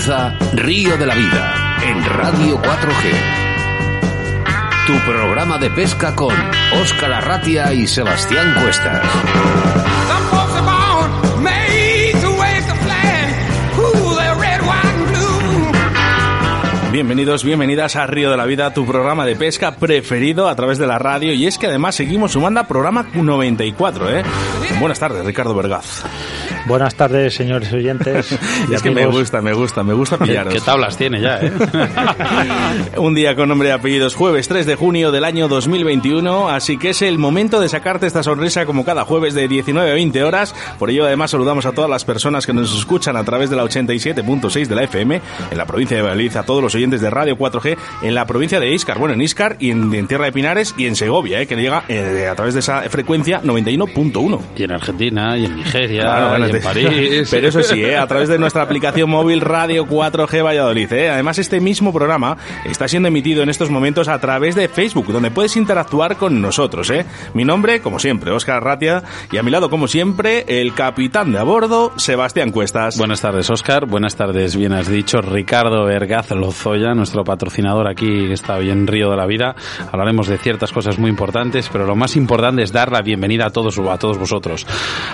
comienza Río de la Vida en Radio 4G. Tu programa de pesca con Óscar Arratia y Sebastián Cuestas. Bienvenidos, bienvenidas a Río de la Vida, tu programa de pesca preferido a través de la radio. Y es que además seguimos sumando a programa 94, ¿eh? Buenas tardes, Ricardo Vergaz. Buenas tardes, señores oyentes. es que me gusta, me gusta, me gusta pillaros. ¿Qué tablas tiene ya, eh? Un día con nombre y apellidos, jueves 3 de junio del año 2021, así que es el momento de sacarte esta sonrisa como cada jueves de 19 a 20 horas. Por ello, además, saludamos a todas las personas que nos escuchan a través de la 87.6 de la FM en la provincia de Valladolid, a todos los oyentes de Radio 4G en la provincia de Iscar, bueno, en Iscar y en, en Tierra de Pinares y en Segovia, eh, que llega eh, a través de esa frecuencia 91.1. Y en Argentina, y en Nigeria, Claro, bueno, en París. Pero eso sí, ¿eh? a través de nuestra aplicación móvil Radio 4G Valladolid. ¿eh? Además, este mismo programa está siendo emitido en estos momentos a través de Facebook, donde puedes interactuar con nosotros. ¿eh? Mi nombre, como siempre, Óscar Ratia, y a mi lado, como siempre, el capitán de a bordo, Sebastián Cuestas. Buenas tardes, Oscar. Buenas tardes, bien has dicho. Ricardo Vergaz Lozoya, nuestro patrocinador aquí, que está hoy en Río de la Vida. Hablaremos de ciertas cosas muy importantes, pero lo más importante es dar la bienvenida a todos, a todos vosotros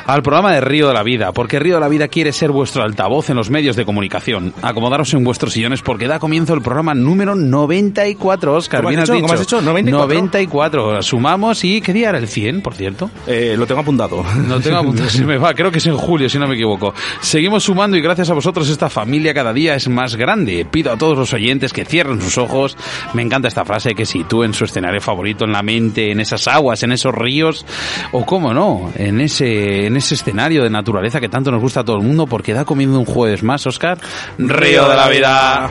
al programa de Río de la Vida, porque Río de la Vida quiere ser vuestro altavoz en los medios de comunicación. Acomodaros en vuestros sillones porque da comienzo el programa número 94, Oscar. ¿Cómo has bien dicho? ¿Cómo has dicho? 94. 94. Sumamos y ¿qué día era el 100, por cierto? Eh, lo tengo apuntado. No tengo apuntado, se me va, creo que es en julio, si no me equivoco. Seguimos sumando y gracias a vosotros esta familia cada día es más grande. Pido a todos los oyentes que cierren sus ojos. Me encanta esta frase que sitúen su escenario favorito en la mente, en esas aguas, en esos ríos, o cómo no, en ese, en ese escenario de naturaleza que tanto nos gusta a todo el mundo porque da comiendo un jueves más, Oscar. Río de la vida.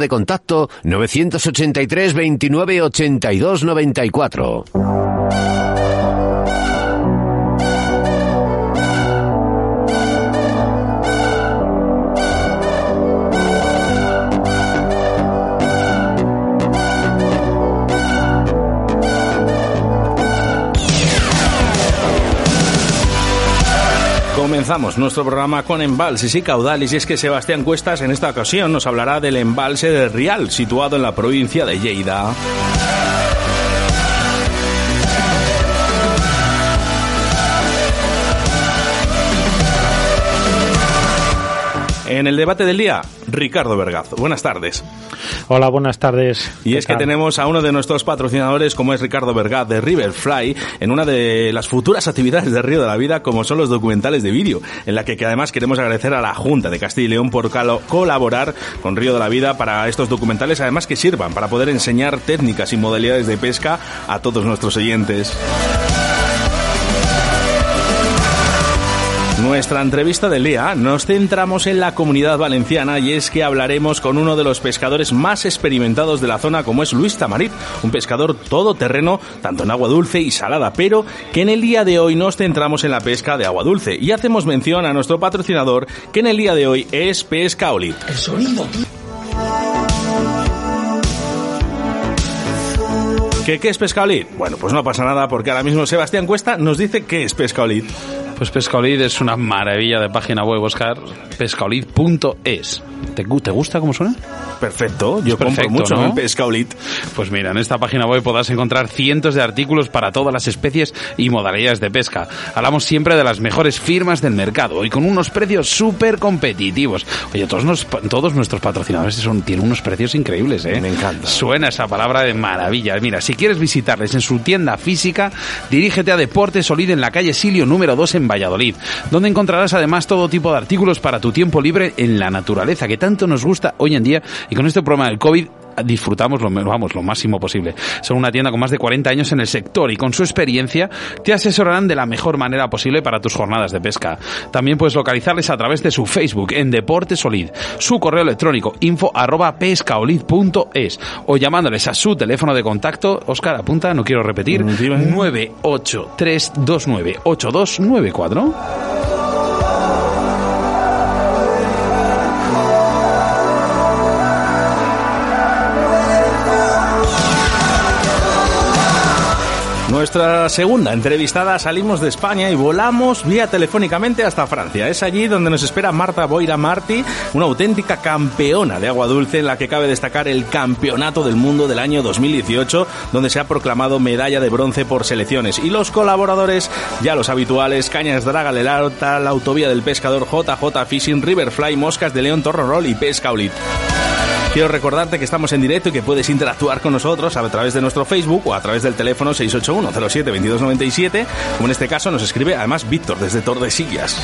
de contacto 983 29 82 94. Comenzamos nuestro programa con embalses y caudales y es que Sebastián Cuestas en esta ocasión nos hablará del embalse de Rial, situado en la provincia de Lleida. En el debate del día, Ricardo Vergaz. Buenas tardes. Hola, buenas tardes. Y ¿Qué es que tal? tenemos a uno de nuestros patrocinadores, como es Ricardo Vergaz de Riverfly, en una de las futuras actividades de Río de la Vida, como son los documentales de vídeo, en la que, que además queremos agradecer a la Junta de Castilla y León por colaborar con Río de la Vida para estos documentales, además que sirvan para poder enseñar técnicas y modalidades de pesca a todos nuestros oyentes. Nuestra entrevista del día nos centramos en la comunidad valenciana y es que hablaremos con uno de los pescadores más experimentados de la zona como es Luis Tamarit, un pescador todoterreno tanto en agua dulce y salada, pero que en el día de hoy nos centramos en la pesca de agua dulce y hacemos mención a nuestro patrocinador que en el día de hoy es Pescaolit. ¿Qué, ¿Qué es Pescaolit? Bueno, pues no pasa nada porque ahora mismo Sebastián Cuesta nos dice qué es Pescaolit. Pues Pescaolid es una maravilla de página web, Oscar. Pescaolid.es. ¿Te, ¿Te gusta cómo suena? Perfecto, yo perfecto, compro mucho ¿no? en Pescaolit. Pues mira, en esta página web podrás encontrar cientos de artículos para todas las especies y modalidades de pesca. Hablamos siempre de las mejores firmas del mercado y con unos precios súper competitivos. Oye, todos, nos- todos nuestros patrocinadores son, tienen unos precios increíbles, ¿eh? Me encanta. Suena esa palabra de maravilla. Mira, si quieres visitarles en su tienda física, dirígete a Deportes Solid en la calle Silio número 2 en Valladolid, donde encontrarás además todo tipo de artículos para tu tiempo libre en la naturaleza, que tanto nos gusta hoy en día y con este problema del COVID disfrutamos lo, vamos, lo máximo posible. Son una tienda con más de 40 años en el sector y con su experiencia te asesorarán de la mejor manera posible para tus jornadas de pesca. También puedes localizarles a través de su Facebook en Deporte Solid, su correo electrónico info arroba pescaolid.es o llamándoles a su teléfono de contacto, Oscar apunta, no quiero repetir, Mm, dime. 983298294. Nuestra segunda entrevistada salimos de España y volamos vía telefónicamente hasta Francia. Es allí donde nos espera Marta Boira Martí, una auténtica campeona de agua dulce en la que cabe destacar el Campeonato del Mundo del año 2018, donde se ha proclamado medalla de bronce por selecciones. Y los colaboradores, ya los habituales, Cañas Draga Lelarta, la Autovía del Pescador, JJ Fishing, Riverfly, Moscas de León, Torro Roll y Pesca Olit. Quiero recordarte que estamos en directo y que puedes interactuar con nosotros a través de nuestro Facebook o a través del teléfono 681-07-2297, como en este caso nos escribe además Víctor desde Tordesillas.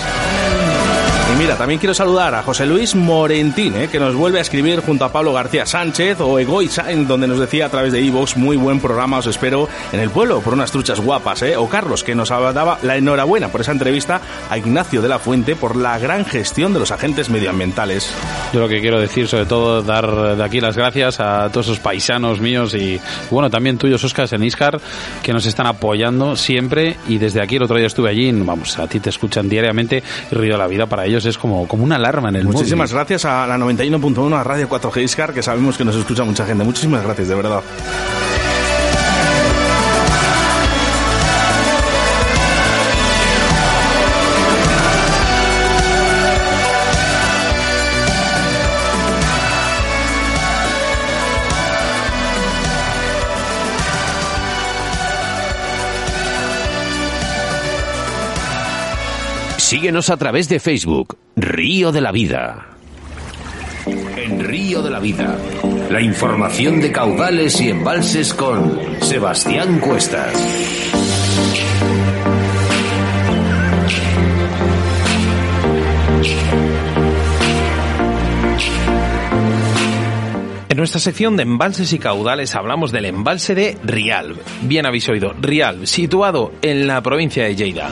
Mira, también quiero saludar a José Luis Morentín, ¿eh? que nos vuelve a escribir junto a Pablo García Sánchez o Egoiza, en donde nos decía a través de iVoox, muy buen programa, os espero en el pueblo por unas truchas guapas, ¿eh? o Carlos, que nos daba la enhorabuena por esa entrevista a Ignacio de la Fuente por la gran gestión de los agentes medioambientales. Yo lo que quiero decir, sobre todo, dar de aquí las gracias a todos esos paisanos míos y, bueno, también tuyos, Oscar, en Iscar, que nos están apoyando siempre. Y desde aquí, el otro día estuve allí, vamos, a ti te escuchan diariamente Río de la Vida para ellos es como, como una alarma en el Muchísimas móvil. gracias a la 91.1, a Radio 4G Iscar, que sabemos que nos escucha mucha gente. Muchísimas gracias, de verdad. Síguenos a través de Facebook, Río de la Vida. En Río de la Vida, la información de caudales y embalses con Sebastián Cuestas. En nuestra sección de embalses y caudales hablamos del embalse de Rialb. Bien habéis oído, Rialb, situado en la provincia de Lleida.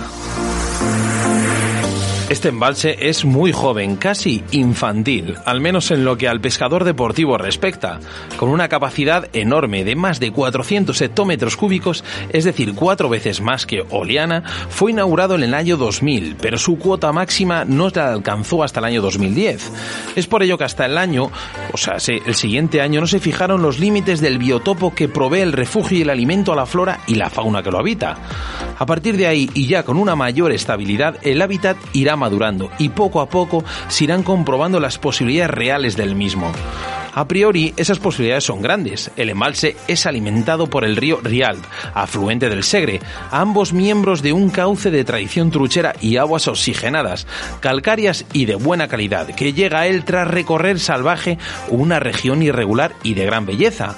Este embalse es muy joven, casi infantil, al menos en lo que al pescador deportivo respecta, con una capacidad enorme de más de 400 hectómetros cúbicos, es decir, cuatro veces más que Oleana, fue inaugurado en el año 2000, pero su cuota máxima no la alcanzó hasta el año 2010. Es por ello que hasta el año, o sea, se- el siguiente año no se fijaron los límites del biotopo que provee el refugio y el alimento a la flora y la fauna que lo habita. A partir de ahí, y ya con una mayor estabilidad, el hábitat irá madurando y poco a poco se irán comprobando las posibilidades reales del mismo. A priori, esas posibilidades son grandes. El embalse es alimentado por el río Rialb, afluente del Segre, ambos miembros de un cauce de tradición truchera y aguas oxigenadas, calcáreas y de buena calidad, que llega a él tras recorrer salvaje una región irregular y de gran belleza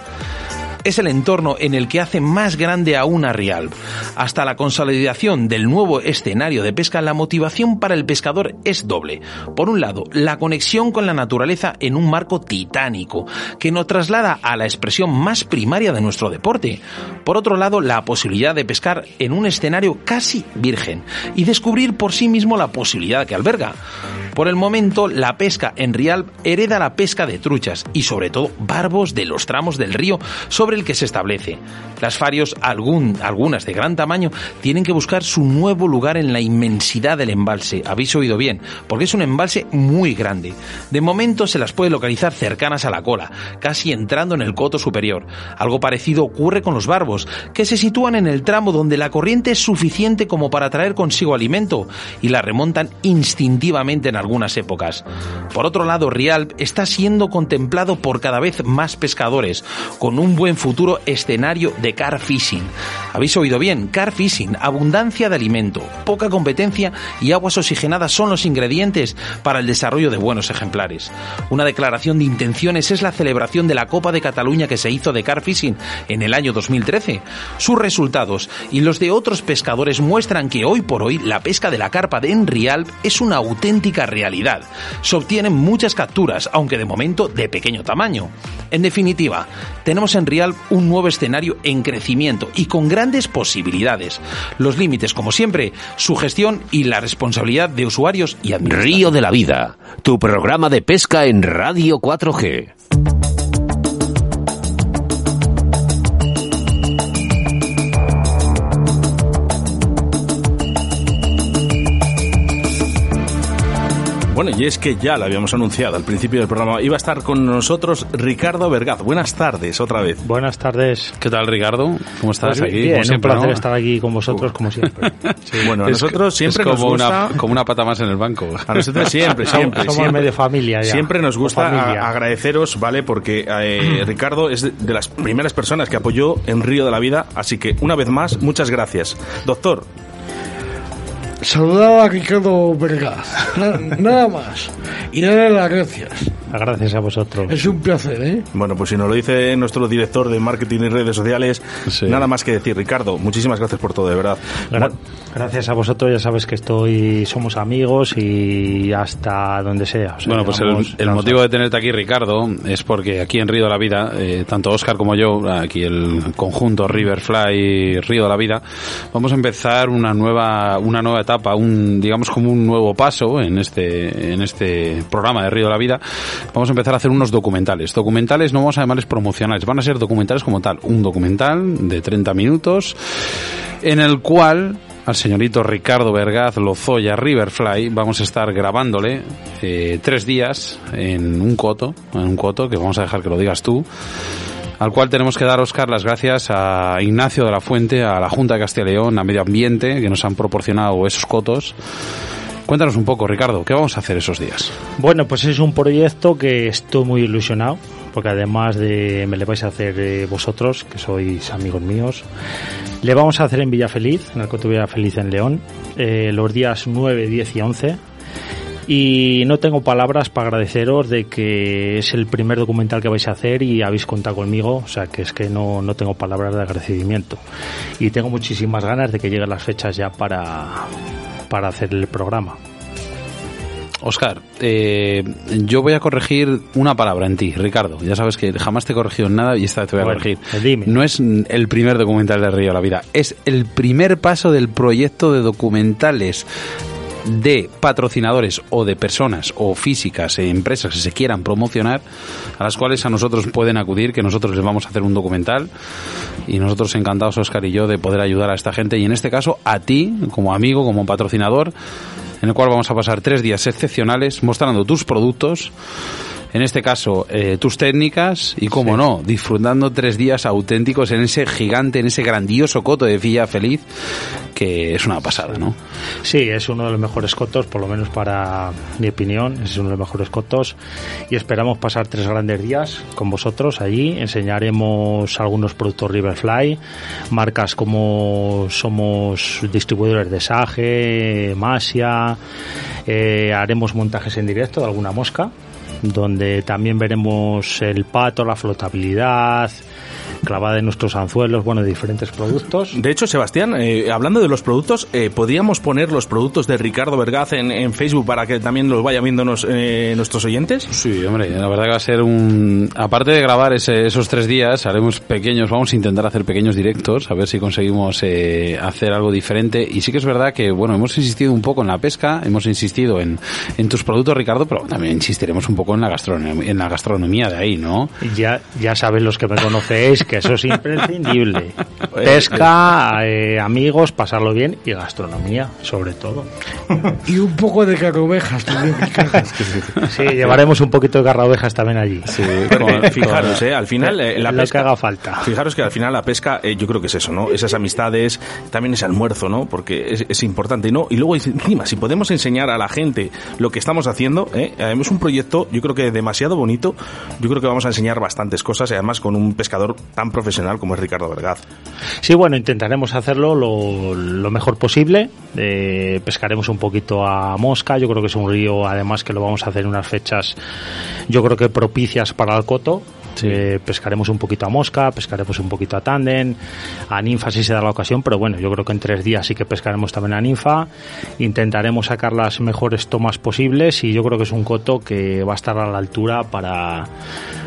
es el entorno en el que hace más grande a Rialb. Hasta la consolidación del nuevo escenario de pesca, la motivación para el pescador es doble. Por un lado, la conexión con la naturaleza en un marco titánico, que nos traslada a la expresión más primaria de nuestro deporte. Por otro lado, la posibilidad de pescar en un escenario casi virgen y descubrir por sí mismo la posibilidad que alberga. Por el momento, la pesca en Rialb hereda la pesca de truchas y sobre todo barbos de los tramos del río sobre el que se establece. Las farios, algún, algunas de gran tamaño, tienen que buscar su nuevo lugar en la inmensidad del embalse. Habéis oído bien, porque es un embalse muy grande. De momento se las puede localizar cercanas a la cola, casi entrando en el coto superior. Algo parecido ocurre con los barbos, que se sitúan en el tramo donde la corriente es suficiente como para traer consigo alimento y la remontan instintivamente en algunas épocas. Por otro lado, Rialp está siendo contemplado por cada vez más pescadores, con un buen futuro escenario de car fishing. Habéis oído bien, car fishing, abundancia de alimento, poca competencia y aguas oxigenadas son los ingredientes para el desarrollo de buenos ejemplares. Una declaración de intenciones es la celebración de la Copa de Cataluña que se hizo de car fishing en el año 2013. Sus resultados y los de otros pescadores muestran que hoy por hoy la pesca de la carpa de Enrialp es una auténtica realidad. Se obtienen muchas capturas, aunque de momento de pequeño tamaño. En definitiva, tenemos en Un nuevo escenario en crecimiento y con grandes posibilidades. Los límites, como siempre, su gestión y la responsabilidad de usuarios y administradores. Río de la Vida, tu programa de pesca en Radio 4G. Bueno, y es que ya lo habíamos anunciado al principio del programa. Iba a estar con nosotros Ricardo Vergaz. Buenas tardes, otra vez. Buenas tardes. ¿Qué tal, Ricardo? ¿Cómo estás Pues aquí? bien, Como un placer ¿no? estar aquí con vosotros, como siempre. Bueno, a Es- nosotros siempre es nos como gusta... una, como una pata más en el banco. A nosotros siempre, siempre, somos siempre. medio familia ya. Siempre nos gusta a- agradeceros, ¿vale? Porque eh, Ricardo es de, de las primeras personas que apoyó en Río de la Vida, así que una vez más, muchas gracias. Doctor, Saludaba a Ricardo Vergaz. Na- Nada más. Y darle las gracias. Gracias a vosotros. Es un placer, ¿eh? bueno, pues si nos lo dice nuestro director de marketing y redes sociales, Sí. nada más que decir, Ricardo, muchísimas gracias por todo, de verdad. Gra- Gracias a vosotros, ya sabes que estoy, somos amigos y hasta donde sea. O sea, Bueno, pues el, vamos- el vamos motivo de tenerte aquí, Ricardo, es porque aquí en Río de la Vida, eh, tanto Oscar como yo, aquí el conjunto Riverfly Río de la Vida, vamos a empezar una nueva, una nueva etapa, un, digamos como un nuevo paso en este, en este programa de Río de la Vida. Vamos a empezar a hacer unos documentales. Documentales no vamos a llamarles promocionales, van a ser documentales como tal. Un documental de 30 minutos en el cual al señorito Ricardo Vergaz Lozoya Riverfly vamos a estar grabándole eh, tres días en un coto, en un coto que vamos a dejar que lo digas tú, al cual tenemos que dar, Oscar, las gracias a Ignacio de la Fuente, a la Junta de Castilla y León, a Medio Ambiente, que nos han proporcionado esos cotos. Cuéntanos un poco, Ricardo, ¿qué vamos a hacer esos días? Bueno, pues es un proyecto que estoy muy ilusionado, porque además de me le vais a hacer eh, vosotros, que sois amigos míos, le vamos a hacer en Villafeliz, en el Coto Villafeliz en León, eh, los días 9, 10 y 11. Y no tengo palabras para agradeceros de que es el primer documental que vais a hacer y habéis contado conmigo, o sea que es que no, no tengo palabras de agradecimiento. Y tengo muchísimas ganas de que lleguen las fechas ya para, para hacer el programa. Oscar, eh, yo voy a corregir una palabra en ti, Ricardo. Ya sabes que jamás te he corregido en nada y esta vez te voy a Bueno, corregir. pues dime. No es el primer documental de Río de la Vida, es el primer paso del proyecto de documentales de patrocinadores o de personas o físicas e empresas que se quieran promocionar, a las cuales a nosotros pueden acudir, que nosotros les vamos a hacer un documental. Y nosotros encantados, Oscar y yo, de poder ayudar a esta gente y en este caso a ti, como amigo, como patrocinador, en el cual vamos a pasar tres días excepcionales mostrando tus productos, en este caso eh, tus técnicas y, como no, disfrutando tres días auténticos en ese gigante, en ese grandioso coto de Villa Feliz, que es una pasada, ¿no? Sí, es uno de los mejores cotos, por lo menos para mi opinión, es uno de los mejores cotos y esperamos pasar tres grandes días con vosotros allí. Enseñaremos algunos productos Riverfly, marcas como somos distribuidores de Sage, Masia, eh, haremos montajes en directo de alguna mosca, donde también veremos el pato, la flotabilidad, clavada de nuestros anzuelos, bueno, de diferentes productos. De hecho, Sebastián, eh, hablando de los productos, eh, ¿podríamos poner los productos de Ricardo Vergaz en, en Facebook para que también los vayan viendo nos- eh, nuestros oyentes? Sí, hombre, la verdad que va a ser un... Aparte de grabar ese- esos tres días, haremos pequeños, vamos a intentar hacer pequeños directos, a ver si conseguimos eh, hacer algo diferente. Y sí que es verdad que, bueno, hemos insistido un poco en la pesca, hemos insistido en, en tus productos, Ricardo, pero también insistiremos un poco en la gastronomía, en la gastronomía de ahí, ¿no? Ya, ya sabéis los que me conocéis que eso es imprescindible. Pesca, eh, amigos, pasarlo bien y gastronomía, sobre todo. Y un poco de carrovejas también. Sí, llevaremos un poquito de garraovejas también allí. Pero, eh, fijaros, eh, al final eh, la Lo que pesca haga falta. Fijaros que al final la pesca, eh, yo creo que es eso, ¿no? Esas amistades, también ese almuerzo, ¿no? Porque es, es importante, ¿no? Y luego encima, si podemos enseñar a la gente lo que estamos haciendo, ¿eh? es un proyecto, yo creo que demasiado bonito. Yo creo que vamos a enseñar bastantes cosas y además con un pescador tan profesional como es Ricardo Vergaz. Sí, bueno, intentaremos hacerlo lo, lo mejor posible. Eh, pescaremos un poquito a mosca. Yo creo que es un río, además, que lo vamos a hacer en unas fechas, yo creo que propicias para el coto. Eh, pescaremos un poquito a mosca, pescaremos un poquito a tándem, a ninfa si se da la ocasión, pero bueno, yo creo que en tres días sí que pescaremos también a ninfa. Intentaremos sacar las mejores tomas posibles y yo creo que es un coto que va a estar a la altura para,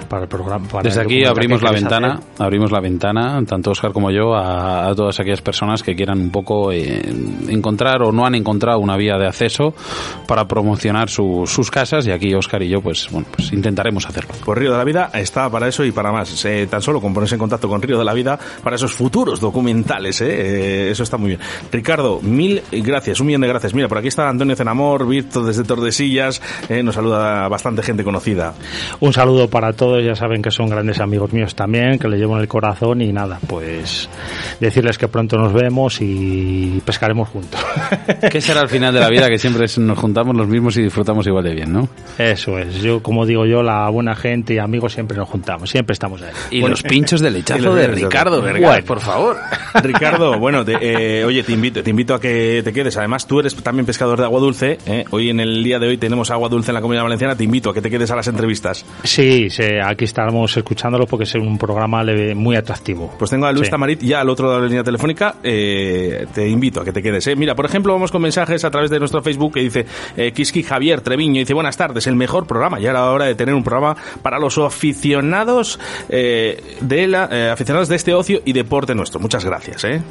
para el programa. para Desde el aquí abrimos la ventana, hacer. abrimos la ventana, tanto Oscar como yo, a, a todas aquellas personas que quieran un poco eh, encontrar o no han encontrado una vía de acceso para promocionar su- sus casas y aquí Oscar y yo pues bueno pues intentaremos hacerlo. Pues Río de la Vida está para eso y para más. Eh, tan solo con ponerse en contacto con Río de la Vida para esos futuros documentales. ¿eh? Eh, eso está muy bien. Ricardo, mil gracias, un millón de gracias. Mira, por aquí está Antonio Cenamor, Virto desde Tordesillas. eh, nos saluda bastante gente conocida. Un saludo para todos, ya saben que son grandes amigos míos también, que les llevo en el corazón y nada, pues decirles que pronto nos vemos y pescaremos juntos. ¿Qué será al final de la vida que siempre nos juntamos los mismos y disfrutamos igual de bien, ¿no? Eso es, yo como digo yo, la buena gente y amigos siempre nos juntamos, siempre estamos ahí. Y los pinchos de lechazo de- Ricardo Vergara, Bueno. por favor. Ricardo, bueno, te- eh, oye, te invito, te invito a que te quedes. Además, tú eres también pescador de agua dulce. ¿eh? Hoy en el día de hoy tenemos agua dulce en la Comunidad Valenciana. Te invito a que te quedes a las entrevistas. Sí, sí, aquí estamos escuchándolo porque es un programa muy atractivo. Pues tengo a Luis Sí. Tamarit ya al otro lado de la línea telefónica. Eh, te invito a que te quedes. ¿eh? Mira, por ejemplo, vamos con mensajes a través de nuestro Facebook que dice eh, Kiski Javier Treviño. Dice, buenas tardes, el mejor programa. Ya era hora de tener un programa para los aficionados eh, de la, aficionados de este ocio y deporte nuestro. Muchas gracias. ¿eh?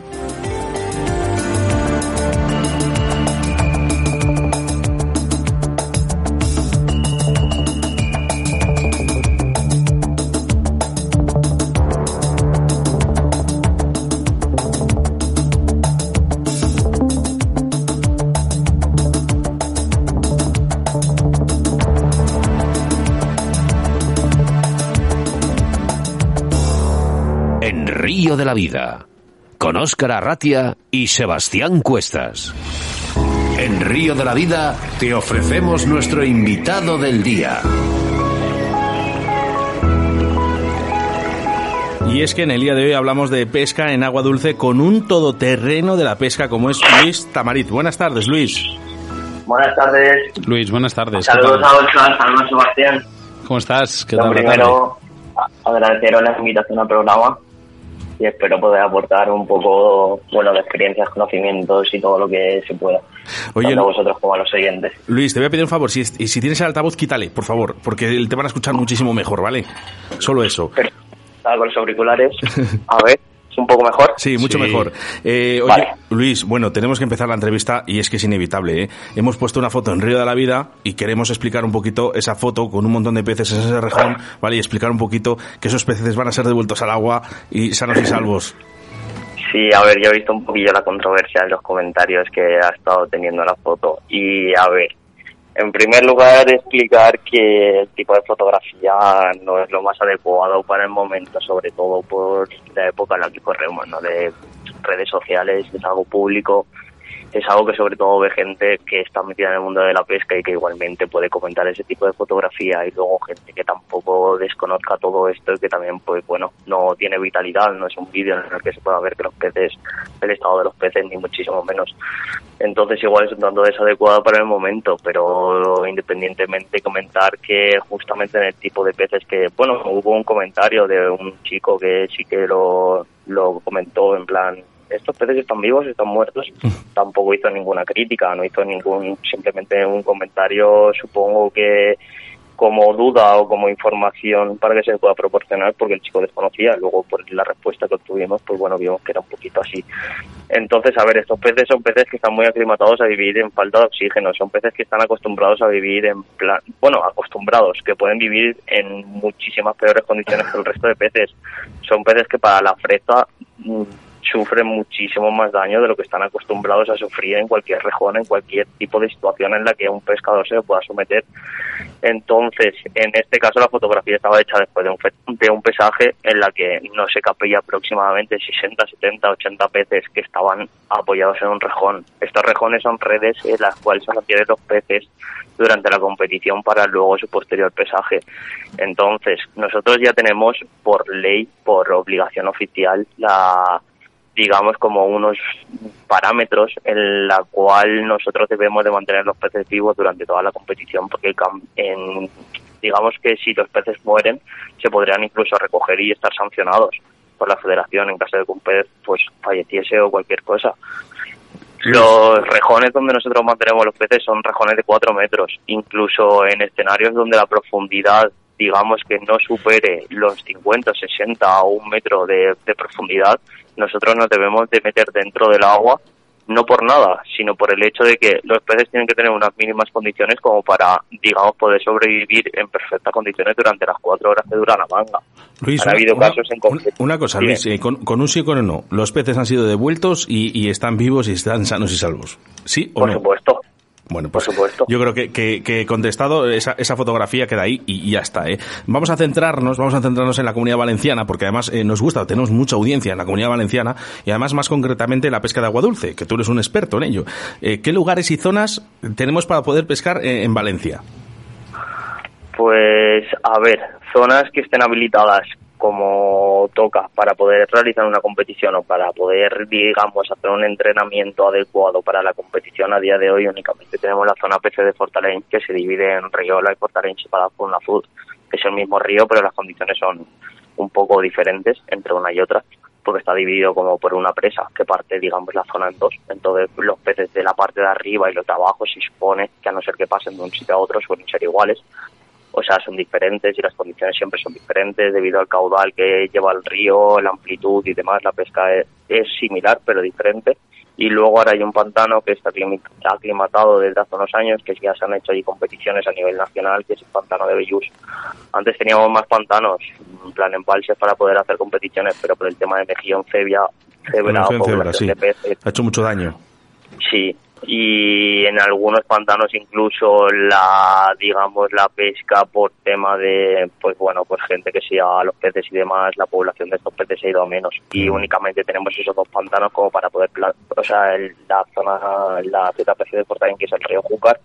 De la Vida, con Óscar Arratia y Sebastián Cuestas. En Río de la Vida te ofrecemos nuestro invitado del día. Y es que en el día de hoy hablamos de pesca en agua dulce con un todoterreno de la pesca como es Luis Tamarit. Buenas tardes, Luis. Buenas tardes. Luis, buenas tardes. ¿qué Saludos a Oscar, saludos a Sebastián. ¿Cómo estás? ¿Qué Lo tal primero, a- agradeceros la invitación al programa y espero poder aportar un poco, bueno, de experiencias, conocimientos y todo lo que se pueda. Oye, tanto a vosotros como a los oyentes. Luis, te voy a pedir un favor. Si, y si tienes el altavoz, quítale, por favor, porque te van a escuchar muchísimo mejor, ¿vale? Solo eso. Pero, con los auriculares. A ver, ¿es un poco mejor? Sí, mucho Sí. mejor. Eh, oye, Vale. Luis, bueno, tenemos que empezar la entrevista y es que es inevitable. ¿eh? Hemos puesto una foto en Río de la Vida y queremos explicar un poquito esa foto con un montón de peces en ese rejón, ¿vale? Y explicar un poquito que esos peces van a ser devueltos al agua y sanos y salvos. Sí, a ver, yo he visto un poquillo la controversia en los comentarios que ha estado teniendo la foto. Y a ver, en primer lugar, explicar que el tipo de fotografía no es lo más adecuado para el momento, sobre todo por la época en la que corremos, ¿no? De redes sociales, es algo público, es algo que sobre todo ve gente que está metida en el mundo de la pesca y que igualmente puede comentar ese tipo de fotografía y luego gente que tampoco desconozca todo esto y que también pues bueno no tiene vitalidad no es un vídeo en el que se pueda ver que los peces el estado de los peces ni muchísimo menos. Entonces igual es un tanto desadecuado para el momento pero independientemente comentar que justamente en el tipo de peces que bueno hubo un comentario de un chico que sí que lo lo comentó en plan estos peces están vivos, están muertos. Tampoco hizo ninguna crítica, no hizo ningún, simplemente un comentario, supongo que como duda o como información para que se pueda proporcionar porque el chico desconocía. Luego por la respuesta que obtuvimos, pues bueno, vimos que era un poquito así. Entonces, a ver, estos peces son peces que están muy aclimatados a vivir en falta de oxígeno, son peces que están acostumbrados a vivir en plan, bueno, acostumbrados, que pueden vivir en muchísimas peores condiciones que el resto de peces. Son peces que para la fresa mm, sufren muchísimo más daño de lo que están acostumbrados a sufrir en cualquier región, en cualquier tipo de situación en la que un pescador se pueda someter. Entonces, en este caso la fotografía estaba hecha después de un, de un pesaje en la que no se capilla aproximadamente 60, 70, 80 peces que estaban apoyados en un rejón. Estos rejones son redes en las cuales se mantienen los peces durante la competición para luego su posterior pesaje. Entonces, nosotros ya tenemos por ley, por obligación oficial, la digamos como unos parámetros en la cual nosotros debemos de mantener los peces vivos durante toda la competición porque en, digamos que si los peces mueren se podrían incluso recoger y estar sancionados por la federación en caso de que un pez pues falleciese o cualquier cosa. Los rejones donde nosotros mantenemos los peces son rejones de 4 metros, incluso en escenarios donde la profundidad, digamos que no supere los 50, 60 o un metro de, de profundidad, nosotros nos debemos de meter dentro del agua, no por nada, sino por el hecho de que los peces tienen que tener unas mínimas condiciones como para, digamos, poder sobrevivir en perfectas condiciones durante las cuatro horas que dura la manga. Luis, Han una, habido casos en concreto. una cosa. Luis, eh, con, con un sí o con un no, los peces han sido devueltos y, y están vivos y están sanos y salvos. ¿Sí o Por no? supuesto. Bueno, pues Por supuesto. yo creo que, que, que contestado esa, esa fotografía queda ahí y, y ya está. ¿eh? Vamos a centrarnos, vamos a centrarnos en la comunidad valenciana porque además eh, nos gusta, tenemos mucha audiencia en la comunidad valenciana y además más concretamente la pesca de agua dulce, que tú eres un experto en ello. Eh, ¿Qué lugares y zonas tenemos para poder pescar eh, en Valencia? Pues, a ver, zonas que estén habilitadas como toca para poder realizar una competición o para poder, digamos, hacer un entrenamiento adecuado para la competición a día de hoy únicamente tenemos la zona PC de Fortaleny que se divide en Riola y Fortaleny separadas por una FUD, que es el mismo río pero las condiciones son un poco diferentes entre una y otra porque está dividido como por una presa que parte, digamos, la zona en dos. Entonces, los peces de la parte de arriba y los de abajo se supone que a no ser que pasen de un sitio a otro suelen ser iguales o sea, son diferentes y las condiciones siempre son diferentes debido al caudal que lleva el río, la amplitud y demás. La pesca es, es similar pero diferente. Y luego ahora hay un pantano que está aclim- aclimatado desde hace unos años, que ya se han hecho ahí competiciones a nivel nacional, que es el pantano de Bellús. Antes teníamos más pantanos, en plan embalses para poder hacer competiciones, pero por el tema de mejillón, cebia, cebra población sí. de peces, Ha hecho mucho daño. Sí, y en algunos pantanos incluso la, digamos, la pesca por tema de, pues bueno, pues gente que se a los peces y demás, la población de estos peces se ha ido a menos. Y únicamente tenemos esos dos pantanos como para poder, o sea, el- la zona, la ZPC de Portaín que es el río Júcar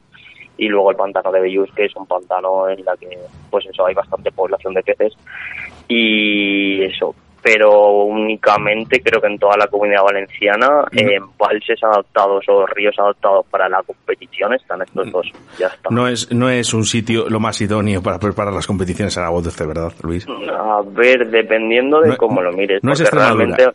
y luego el pantano de Bellús que es un pantano en la que, pues eso, hay bastante población de peces. Y eso pero únicamente creo que en toda la comunidad valenciana en embalses adaptados o ríos adaptados para la competición están estos dos ya está. No es, no es un sitio lo más idóneo para preparar las competiciones en agua dulce, ¿verdad, Luis? a ver dependiendo de No- cómo lo mires no es realmente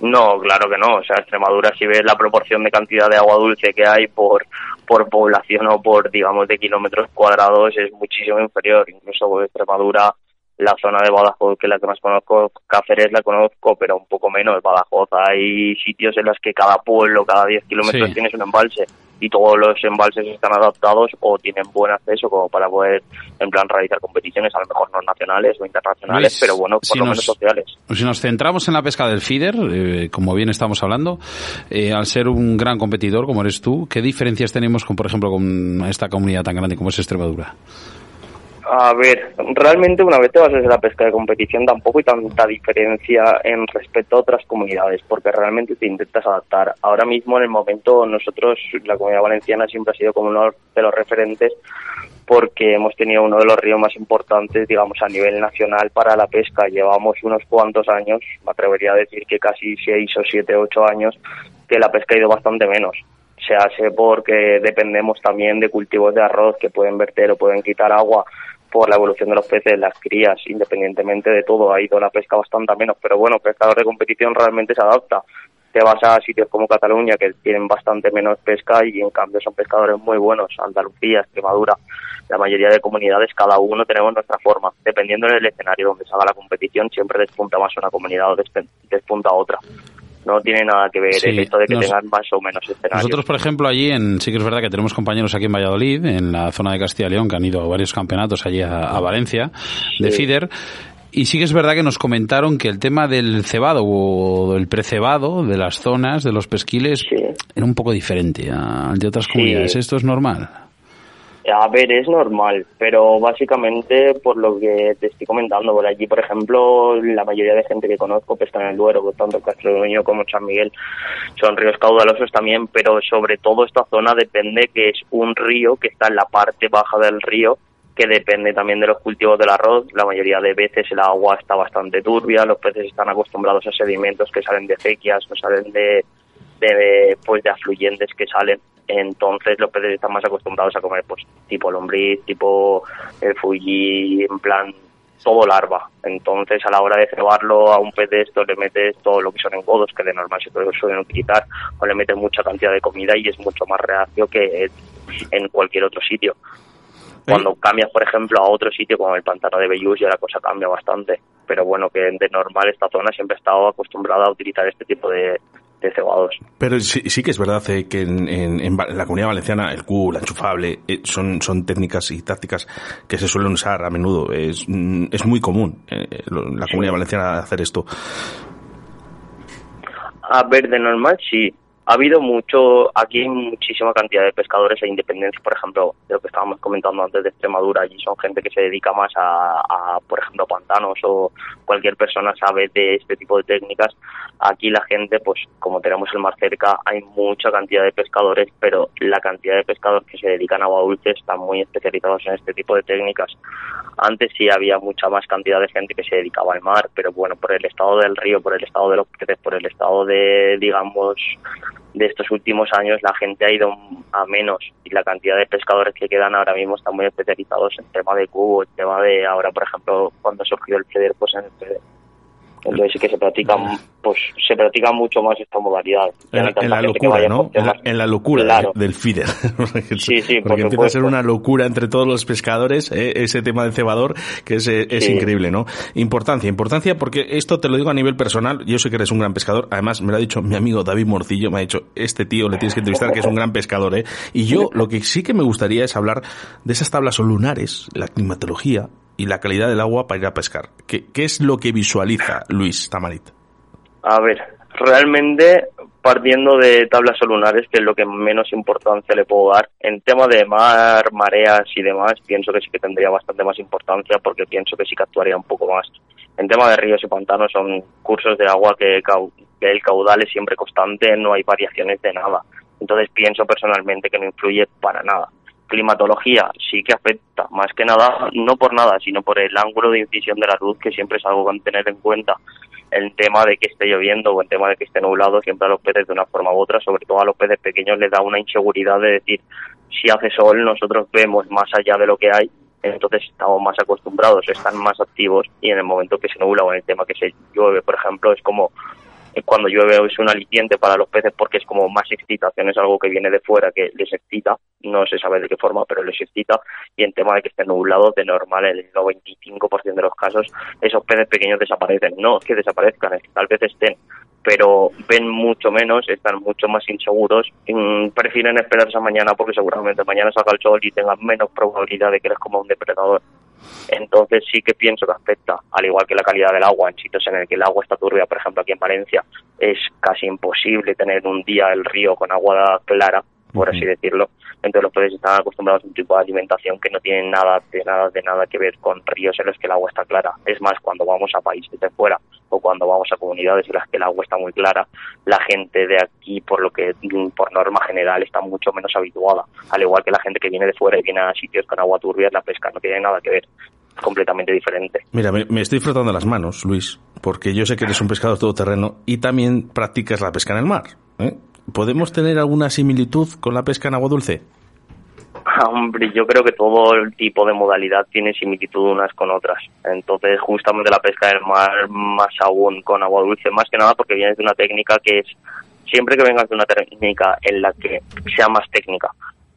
no claro que no o sea Extremadura si ves la proporción de cantidad de agua dulce que hay por por población o por digamos de kilómetros cuadrados es muchísimo inferior incluso Extremadura la zona de Badajoz, que es la que más conozco, Cáceres la conozco, pero un poco menos. Badajoz hay sitios en los que cada pueblo, cada 10 kilómetros Sí. tienes un embalse y todos los embalses están adaptados o tienen buen acceso como para poder, en plan, realizar competiciones, a lo mejor no nacionales o internacionales, Luis, pero bueno, por si lo nos- menos sociales. Si nos centramos en la pesca del feeder, eh, como bien estamos hablando, eh, al ser un gran competidor como eres tú, ¿qué diferencias tenemos con, por ejemplo, con esta comunidad tan grande como es Extremadura? A ver, realmente una vez te vas a la pesca de competición tampoco hay tanta diferencia en respecto a otras comunidades, porque realmente te intentas adaptar. Ahora mismo, en el momento, nosotros, la comunidad valenciana siempre ha sido como uno de los referentes porque hemos tenido uno de los ríos más importantes, digamos, a nivel nacional para la pesca. Llevamos unos cuantos años, me atrevería a decir que casi seis o siete, ocho años, que la pesca ha ido bastante menos. Se hace porque dependemos también de cultivos de arroz que pueden verter o pueden quitar agua por la evolución de los peces, las crías, independientemente de todo, ha ido la pesca bastante menos. Pero bueno, pescador de competición realmente se adapta. Te vas a sitios como Cataluña, que tienen bastante menos pesca y en cambio son pescadores muy buenos. Andalucía, Extremadura, la mayoría de comunidades, cada uno tenemos nuestra forma. Dependiendo del escenario donde se haga la competición, siempre despunta más una comunidad o despunta otra. No tiene nada que ver Sí, el hecho de que nos- tengan más o menos escenarios. Nosotros, por ejemplo, allí en, sí que es verdad que tenemos compañeros aquí en Valladolid, en la zona de Castilla y León, que han ido a varios campeonatos allí a, a Valencia, de Sí. FIDER. Y sí que es verdad que nos comentaron que el tema del cebado o el precebado de las zonas, de los pesquiles, Sí. era un poco diferente al de otras comunidades. ¿Esto es normal? A ver, es normal, pero básicamente por lo que te estoy comentando, por allí, por ejemplo, la mayoría de gente que conozco pesca en el Duero, tanto Castronueño como San Miguel, son ríos caudalosos también, pero sobre todo esta zona depende que es un río que está en la parte baja del río, que depende también de los cultivos del arroz. La mayoría de veces el agua está bastante turbia, los peces están acostumbrados a sedimentos que salen de acequias, no salen de, de pues de afluyentes que salen. Entonces los peces están más acostumbrados a comer pues tipo lombriz tipo el fuji en plan todo larva. Entonces a la hora de cebarlo a un pez de esto le metes todo lo que son engodos que de normal se suelen utilizar o le metes mucha cantidad de comida y es mucho más reacio que en cualquier otro sitio. Cuando cambias, por ejemplo, a otro sitio como el pantano de Bellús, ya la cosa cambia bastante. Pero bueno, que de normal esta zona siempre ha estado acostumbrada a utilizar este tipo de, de cebados. Pero sí, sí que es verdad eh, que en, la comunidad valenciana el Q, la enchufable, eh, son, son técnicas y tácticas que se suelen usar a menudo. Es, mm, es muy común eh, la comunidad valenciana hacer esto. A ver, de normal sí. Ha habido mucho, aquí hay muchísima cantidad de pescadores e independencia, por ejemplo, de lo que estábamos comentando antes de Extremadura, allí son gente que se dedica más a, a, por ejemplo, pantanos o cualquier persona sabe de este tipo de técnicas. Aquí la gente, pues como tenemos el mar cerca, hay mucha cantidad de pescadores, pero la cantidad de pescadores que se dedican a agua dulce están muy especializados en este tipo de técnicas. Antes sí había mucha más cantidad de gente que se dedicaba al mar, pero bueno, por el estado del río, por el estado de los peces, por el estado de, digamos, de estos últimos años la gente ha ido a menos y la cantidad de pescadores que quedan ahora mismo están muy especializados en tema de cubo, en tema de ahora por ejemplo cuando surgió el FEDER pues en el FEDER. Entonces sí que se practica, pues se practica mucho más esta modalidad. En, la locura, ¿no? por En la, temas- en la locura Claro. del feeder. Sí, sí, por Porque empieza a ser una locura entre todos los pescadores, eh, ese tema del cebador, que es, eh, es Sí. increíble, ¿no? Importancia, importancia, porque esto te lo digo a nivel personal, yo sé que eres un gran pescador, además me lo ha dicho mi amigo David Morcillo, me ha dicho, este tío le tienes que entrevistar, que es un gran pescador, ¿eh? Y yo lo que sí que me gustaría es hablar de esas tablas lunares, la climatología y la calidad del agua para ir a pescar. ¿Qué, qué es lo que visualiza Luis Tamarit? A ver, realmente partiendo de tablas solunares, que es lo que menos importancia le puedo dar, en tema de mar, mareas y demás, pienso que sí que tendría bastante más importancia porque pienso que sí que actuaría un poco más. En tema de ríos y pantanos son cursos de agua que, que el caudal es siempre constante, no hay variaciones de nada. Entonces pienso personalmente que no influye para nada. Climatología sí que afecta, más que nada, no por nada, sino por el ángulo de incisión de la luz, que siempre es algo que tener en cuenta. El tema de que esté lloviendo o el tema de que esté nublado, siempre a los peces de una forma u otra, sobre todo a los peces pequeños, les da una inseguridad de decir, si hace sol, nosotros vemos más allá de lo que hay, entonces estamos más acostumbrados, están más activos y en el momento que se nubla o en el tema que se llueve, por ejemplo, es como cuando llueve es un aliciente para los peces porque es como más excitación, es algo que viene de fuera que les excita, no se sabe de qué forma, pero les excita. Y en tema de que esté nublado, de normal, el 95% de los casos, esos peces pequeños desaparecen, no es que desaparezcan, es que tal vez estén, pero ven mucho menos, están mucho más inseguros, mm, prefieren esperarse a mañana porque seguramente mañana salga el sol y tengan menos probabilidad de que les coma un depredador. Entonces sí que pienso que afecta, al igual que la calidad del agua, en sitios en el que el agua está turbia, por ejemplo aquí en Valencia, es casi imposible tener un día el río con agua clara, por así decirlo. Entonces los peces están acostumbrados a un tipo de alimentación que no tiene nada, de nada, de nada que ver con ríos en los que el agua está clara. Es más, cuando vamos a países de fuera o cuando vamos a comunidades en las que el agua está muy clara, la gente de aquí, por lo que mm, por norma general, está mucho menos habituada. Al igual que la gente que viene de fuera y viene a sitios con agua turbia, la pesca no tiene nada que ver. Completamente diferente. Mira, me, me estoy frotando las manos, Luis, porque yo sé que eres un pescador todoterreno y también practicas la pesca en el mar. ¿eh? ¿Podemos tener alguna similitud con la pesca en agua dulce? Hombre, yo creo que todo el tipo de modalidad tiene similitud unas con otras. Entonces, justamente la pesca del mar, más aún con agua dulce, más que nada porque vienes de una técnica que es, siempre que vengas de una técnica en la que sea más técnica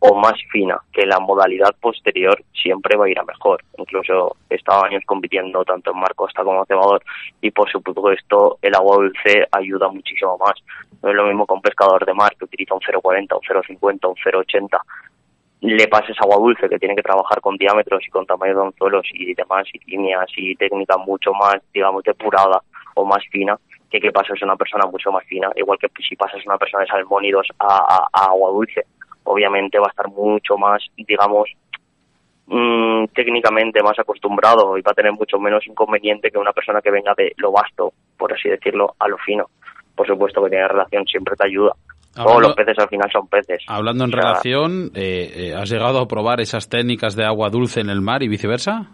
o más fina, que la modalidad posterior siempre va a ir a mejor. Incluso he estado años compitiendo tanto en mar costa como cebador y por supuesto el agua dulce ayuda muchísimo más. No es lo mismo que un pescador de mar que utiliza un 0,40, un 0,50, un 0,80 le pases agua dulce que tiene que trabajar con diámetros y con tamaño de anzuelos y demás y líneas y técnica mucho más digamos depurada o más fina que que pases una persona mucho más fina igual que si pasas una persona de salmónidos a, a- a agua dulce obviamente va a estar mucho más digamos mm, técnicamente más acostumbrado y va a tener mucho menos inconveniente que una persona que venga de lo vasto por así decirlo a lo fino por supuesto que tiene relación siempre te ayuda todos los peces al final son peces Hablando en O sea, relación, eh, eh, ¿has llegado a probar esas técnicas de agua dulce en el mar y viceversa?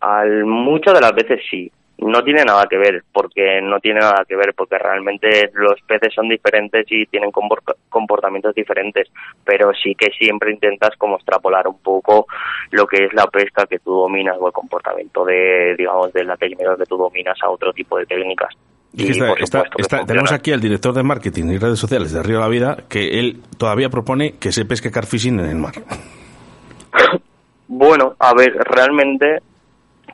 Al, muchas de las veces sí. No tiene nada que ver, porque no tiene nada que ver, porque realmente los peces son diferentes y tienen compor- comportamientos diferentes, pero sí que siempre intentas como extrapolar un poco lo que es la pesca que tú dominas o el comportamiento de, digamos, de la técnica que tú dominas a otro tipo de técnicas. Y está- está- está- tenemos aquí al director de marketing y redes sociales de Río de la Vida que él todavía propone que se pesque carfishing en el mar. Bueno, a ver, realmente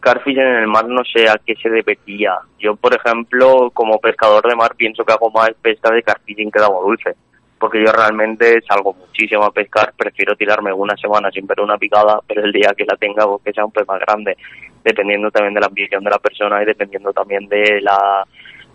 carfishing en el mar no sé a qué se debería. Yo, por ejemplo, como pescador de mar, pienso que hago más pesca de carfishing que de agua dulce. Porque yo realmente salgo muchísimo a pescar, prefiero tirarme una semana sin ver una picada, pero el día que la tenga, pues que sea un pez más grande, dependiendo también de la ambición de la persona y dependiendo también de la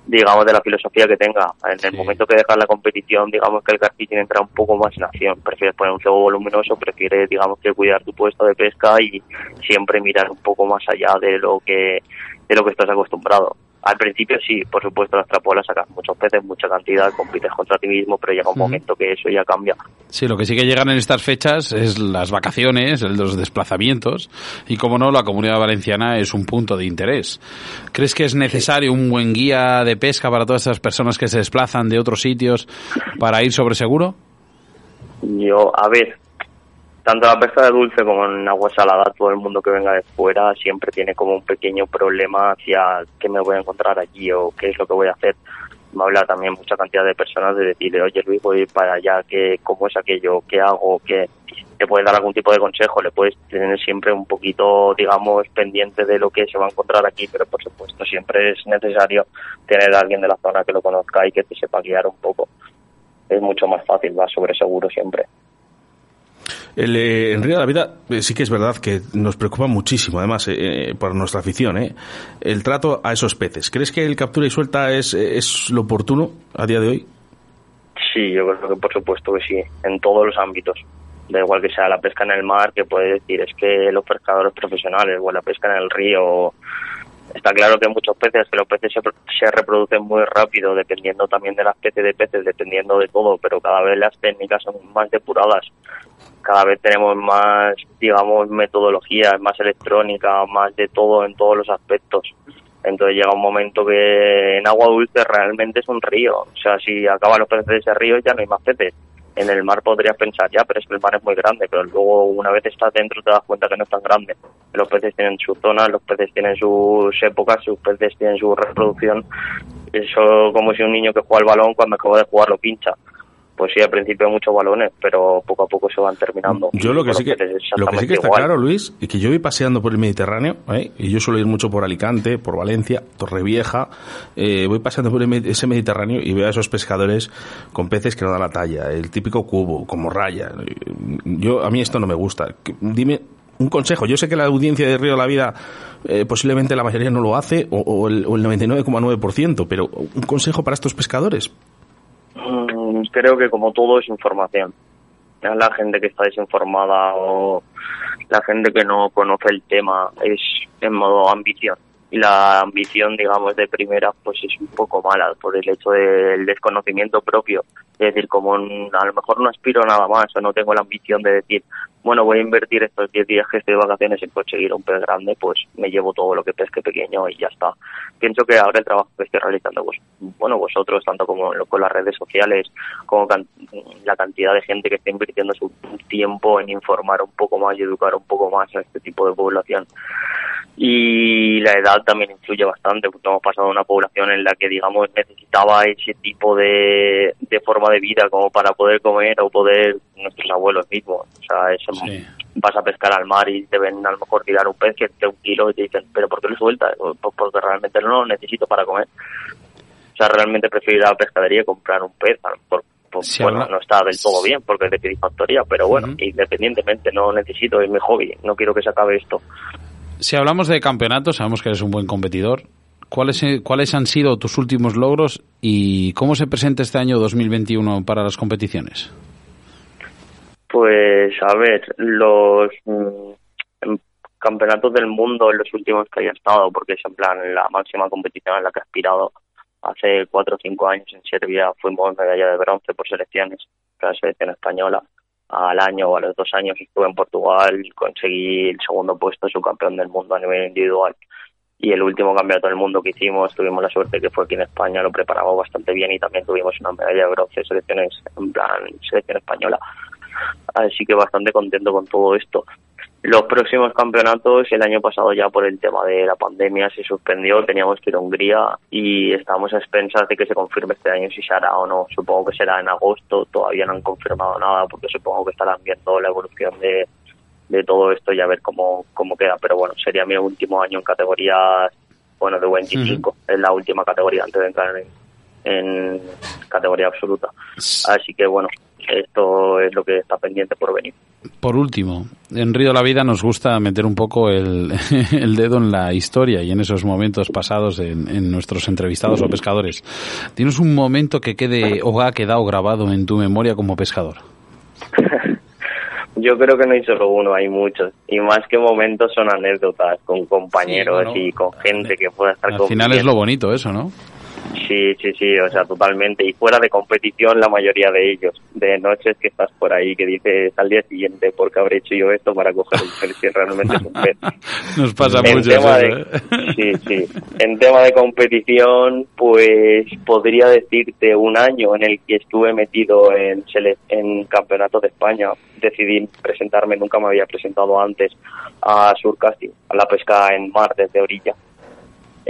digamos, de la filosofía que tenga. En el momento que dejas la competición, digamos que el carfishing entra un poco más en acción. Prefieres poner un cebo voluminoso, prefieres, digamos, que cuidar tu puesto de pesca y siempre mirar un poco más allá de lo que de lo que estás acostumbrado. Al principio sí, por supuesto, las trapolas sacas muchos peces, mucha cantidad, compites contra ti mismo, pero llega un momento que eso ya cambia. Sí, lo que sí que llegan en estas fechas es las vacaciones, los desplazamientos y, como no, la comunidad valenciana es un punto de interés. ¿Crees que es necesario un buen guía de pesca para todas estas personas que se desplazan de otros sitios para ir sobre seguro? Yo, a ver, tanto la pesca de dulce como en agua salada, todo el mundo que venga de fuera siempre tiene como un pequeño problema hacia qué me voy a encontrar allí o qué es lo que voy a hacer. Me habla también mucha cantidad de personas de decirle, oye Luis, voy para allá, ¿qué, ¿cómo es aquello? ¿Qué hago? ¿Qué? Le puedes dar algún tipo de consejo, le puedes tener siempre un poquito, digamos, pendiente de lo que se va a encontrar aquí, pero por supuesto siempre es necesario tener a alguien de la zona que lo conozca y que te sepa guiar un poco. Es mucho más fácil, va sobre seguro siempre. El, eh, en Río de la Vida eh, sí que es verdad que nos preocupa muchísimo, además, eh, eh, por nuestra afición, eh, el trato a esos peces. ¿Crees que el captura y suelta es, es lo oportuno a día de hoy? Sí, yo creo que por supuesto que sí, en todos los ámbitos. Da igual que sea la pesca en el mar, que puede decir es que los pescadores profesionales o la pesca en el río. Está claro que muchos peces, que los peces se, se reproducen muy rápido, dependiendo también de la especie de peces, dependiendo de todo, pero cada vez las técnicas son más depuradas. Cada vez tenemos más, digamos, metodología, más electrónica, más de todo en todos los aspectos. Entonces llega un momento que en agua dulce realmente es un río. O sea, si acaban los peces de ese río ya no hay más peces. En el mar podrías pensar, ya, pero es que el mar es muy grande. Pero luego, una vez estás dentro, te das cuenta que no es tan grande. Los peces tienen sus zonas, los peces tienen sus épocas, sus peces tienen su reproducción. Eso como si un niño que juega al balón, cuando acaba de jugar lo pincha. Pues sí, al principio hay muchos balones, pero poco a poco se van terminando. Yo lo que sí que, lo que, sí que está igual. claro, Luis, es que yo voy paseando por el Mediterráneo, ¿eh? y yo suelo ir mucho por Alicante, por Valencia, Torrevieja, eh, voy paseando por el ese Mediterráneo y veo a esos pescadores con peces que no dan la talla, el típico cubo, como raya. Yo, a mí esto no me gusta. Dime un consejo. Yo sé que la audiencia de Río de la Vida eh, posiblemente la mayoría no lo hace, o, o el, o el 99,9%, pero un consejo para estos pescadores. Mm, Creo que como todo es información. La gente que está desinformada o la gente que no conoce el tema es en modo ambición. Y la ambición, digamos, de primera, pues es un poco mala por el hecho del desconocimiento propio. Es decir, como a lo mejor no aspiro nada más o no tengo la ambición de decir, bueno, voy a invertir estos 10 días que estoy de vacaciones en conseguir un pez grande, pues me llevo todo lo que pesque pequeño y ya está. Pienso que ahora el trabajo que estoy realizando, pues, bueno, vosotros, tanto como con las redes sociales, como la cantidad de gente que está invirtiendo su tiempo en informar un poco más y educar un poco más a este tipo de población. Y la edad también influye bastante, porque hemos pasado una población en la que, digamos, necesitaba ese tipo de, forma de vida como para poder comer o poder, nuestros abuelos mismos. O sea, es, Sí. vas a pescar al mar y te ven a lo mejor tirar un pez que de un kilo y te dicen, ¿pero por qué lo sueltas? Pues porque realmente no lo necesito para comer. O sea, realmente prefiero ir a la pescadería y comprar un pez. A lo mejor, pues, Si bueno, habla- no está del todo bien porque es de piscifactoría, pero bueno, independientemente, no necesito, es mi hobby. No quiero que se acabe esto. Si hablamos de campeonatos, sabemos que eres un buen competidor. ¿Cuáles, ¿Cuáles han sido tus últimos logros y cómo se presenta este año 2021 para las competiciones? Pues a ver, los mm, campeonatos del mundo en los últimos que haya estado, porque es en plan la máxima competición en la que he aspirado. Hace cuatro o cinco años en Serbia fuimos medalla de bronce por selecciones, la selección española. Al año o a los dos años estuve en Portugal, conseguí el segundo puesto, subcampeón del mundo a nivel individual. Y el último campeonato del mundo que hicimos, tuvimos la suerte que fue aquí en España, lo preparamos bastante bien y también tuvimos una medalla de bronce, selecciones, en plan selección española. Así que bastante contento con todo esto. Los próximos campeonatos, el año pasado ya por el tema de la pandemia se suspendió, teníamos que ir a Hungría y estamos a expensas de que se confirme este año si se hará o no. Supongo que será en agosto, todavía no han confirmado nada porque supongo que estarán viendo la evolución de, de todo esto y a ver cómo, cómo queda. Pero bueno, sería mi último año en categoría, bueno, de 25, es la última categoría antes de entrar en, en categoría absoluta. Así que bueno, esto es lo que está pendiente por venir. Por último, en Río de la Vida nos gusta meter un poco el, el dedo en la historia y en esos momentos pasados en, en nuestros entrevistados o pescadores. ¿Tienes un momento que quede o ha quedado grabado en tu memoria como pescador? Yo creo que no hay solo uno, hay muchos. Y más que momentos son anécdotas con compañeros Sí, bueno, y con gente que pueda estar Al final es lo bonito eso, ¿no? Sí, sí, sí, o sea, totalmente. Y fuera de competición, la mayoría de ellos. De noches que estás por ahí, que dices al día siguiente, ¿por qué habré hecho yo esto para coger un pez si realmente es un pez? Nos pasa en mucho tema eso, de, ¿eh? sí, sí. En tema de competición, pues podría decirte un año en el que estuve metido en, en campeonato de España. Decidí presentarme, nunca me había presentado antes a Surcasting, a la pesca en mar desde orilla.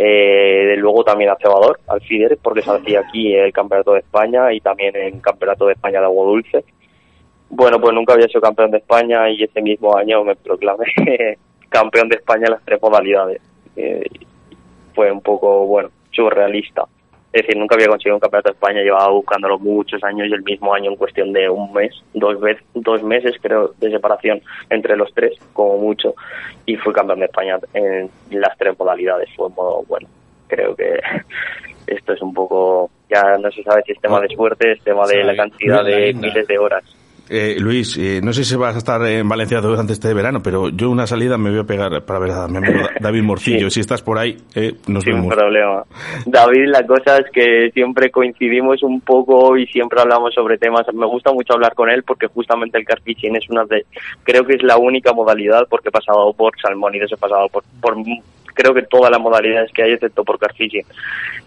Eh, luego también a Cebador, al FIDER, porque se hacía aquí el Campeonato de España y también en Campeonato de España de Agua Dulce. Bueno, pues nunca había sido campeón de España y ese mismo año me proclamé campeón de España en las tres modalidades. Eh, fue un poco, bueno, surrealista. Es decir, nunca había conseguido un campeonato de España, llevaba buscándolo muchos años y el mismo año en cuestión de un mes, dos, vez, dos meses creo de separación entre los tres, como mucho, y fui campeón de España en las tres modalidades. Fue modo, bueno, creo que esto es un poco, ya no se sabe si es tema de suerte, es tema de la cantidad de miles de horas. Eh, Luis, eh, no sé si vas a estar en Valencia durante este verano, pero yo una salida me voy a pegar para ver a mi amigo David Morcillo. Sí. Si estás por ahí, eh, nos Sin vemos. problema. David, la cosa es que siempre coincidimos un poco y siempre hablamos sobre temas. Me gusta mucho hablar con él porque justamente el carfishing es una de, creo que es la única modalidad porque he pasado por salmónidos, he pasado por, por creo que todas las modalidades que hay excepto por carfishing.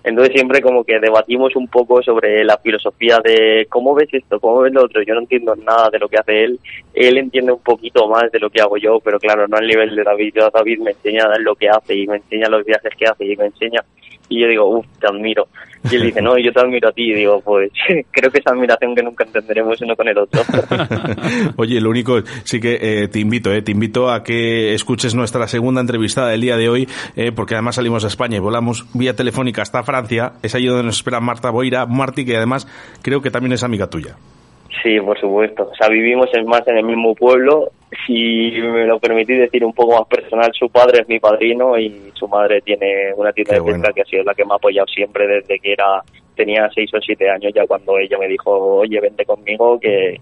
Entonces siempre como que debatimos un poco sobre la filosofía de cómo ves esto, cómo ves lo otro. Yo no entiendo nada de lo que hace él. Él entiende un poquito más de lo que hago yo, pero claro, no al nivel de David. Yo, David me enseña lo que hace y me enseña los viajes que hace y me enseña. Y yo digo, uff, te admiro. Y él dice, no, yo te admiro a ti. Y digo, pues creo que esa admiración que nunca entenderemos uno con el otro. Oye, lo único, sí que eh, te invito, eh, te invito a que escuches nuestra segunda entrevistada del día de hoy, eh, porque además salimos a España y volamos vía telefónica hasta Francia. Es allí donde nos espera Marta Boira, Marti, que además creo que también es amiga tuya. Sí, por supuesto. O sea, vivimos en más en el mismo pueblo. Si me lo permitís decir un poco más personal, su padre es mi padrino y su madre tiene una tienda Qué de pesca bueno. que ha sido la que me ha apoyado siempre desde que era tenía seis o siete años ya cuando ella me dijo, oye, vente conmigo que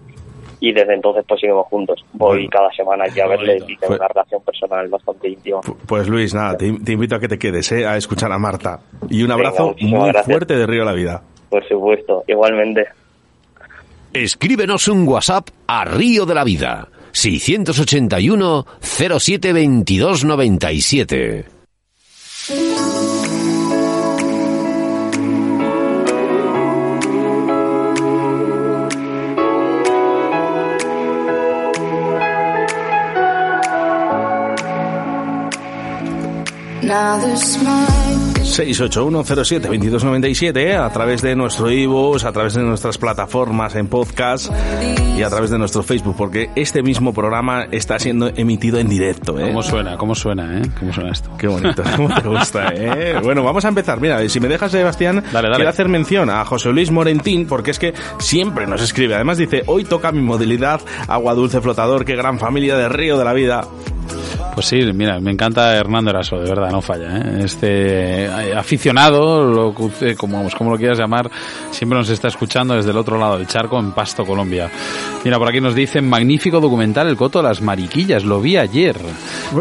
y desde entonces pues seguimos juntos. Voy Bueno. cada semana ya a verle y tengo una relación personal bastante íntima. Pu- Pues Luis, nada, te, te invito a que te quedes, eh, a escuchar a Marta. Y un abrazo muy gracias. fuerte de Río a la Vida. Por supuesto, igualmente. Escríbenos un WhatsApp a Río de la Vida. 681 07 22 97. Now 681072297 ¿eh? a través de nuestro iVoox, a través de nuestras plataformas en podcast y a través de nuestro Facebook, porque este mismo programa está siendo emitido en directo. ¿eh? ¿Cómo suena? ¿Cómo suena, eh? ¿Cómo suena esto? Qué bonito, cómo te gusta, ¿eh? Bueno, vamos a empezar. Mira, si me dejas, Sebastián, Dale, dale. quiero hacer mención a José Luis Morentín, porque es que siempre nos escribe. Además dice, hoy toca mi modalidad agua dulce flotador, qué gran familia de Río de la Vida. Pues sí, mira, me encanta Hernando Eraso, de verdad, no falla. ¿eh? Este eh, aficionado, lo, como, como lo quieras llamar, siempre nos está escuchando desde el otro lado del charco, en Pasto, Colombia. Mira, por aquí nos dicen, magnífico documental, El Coto de las Mariquillas, lo vi ayer.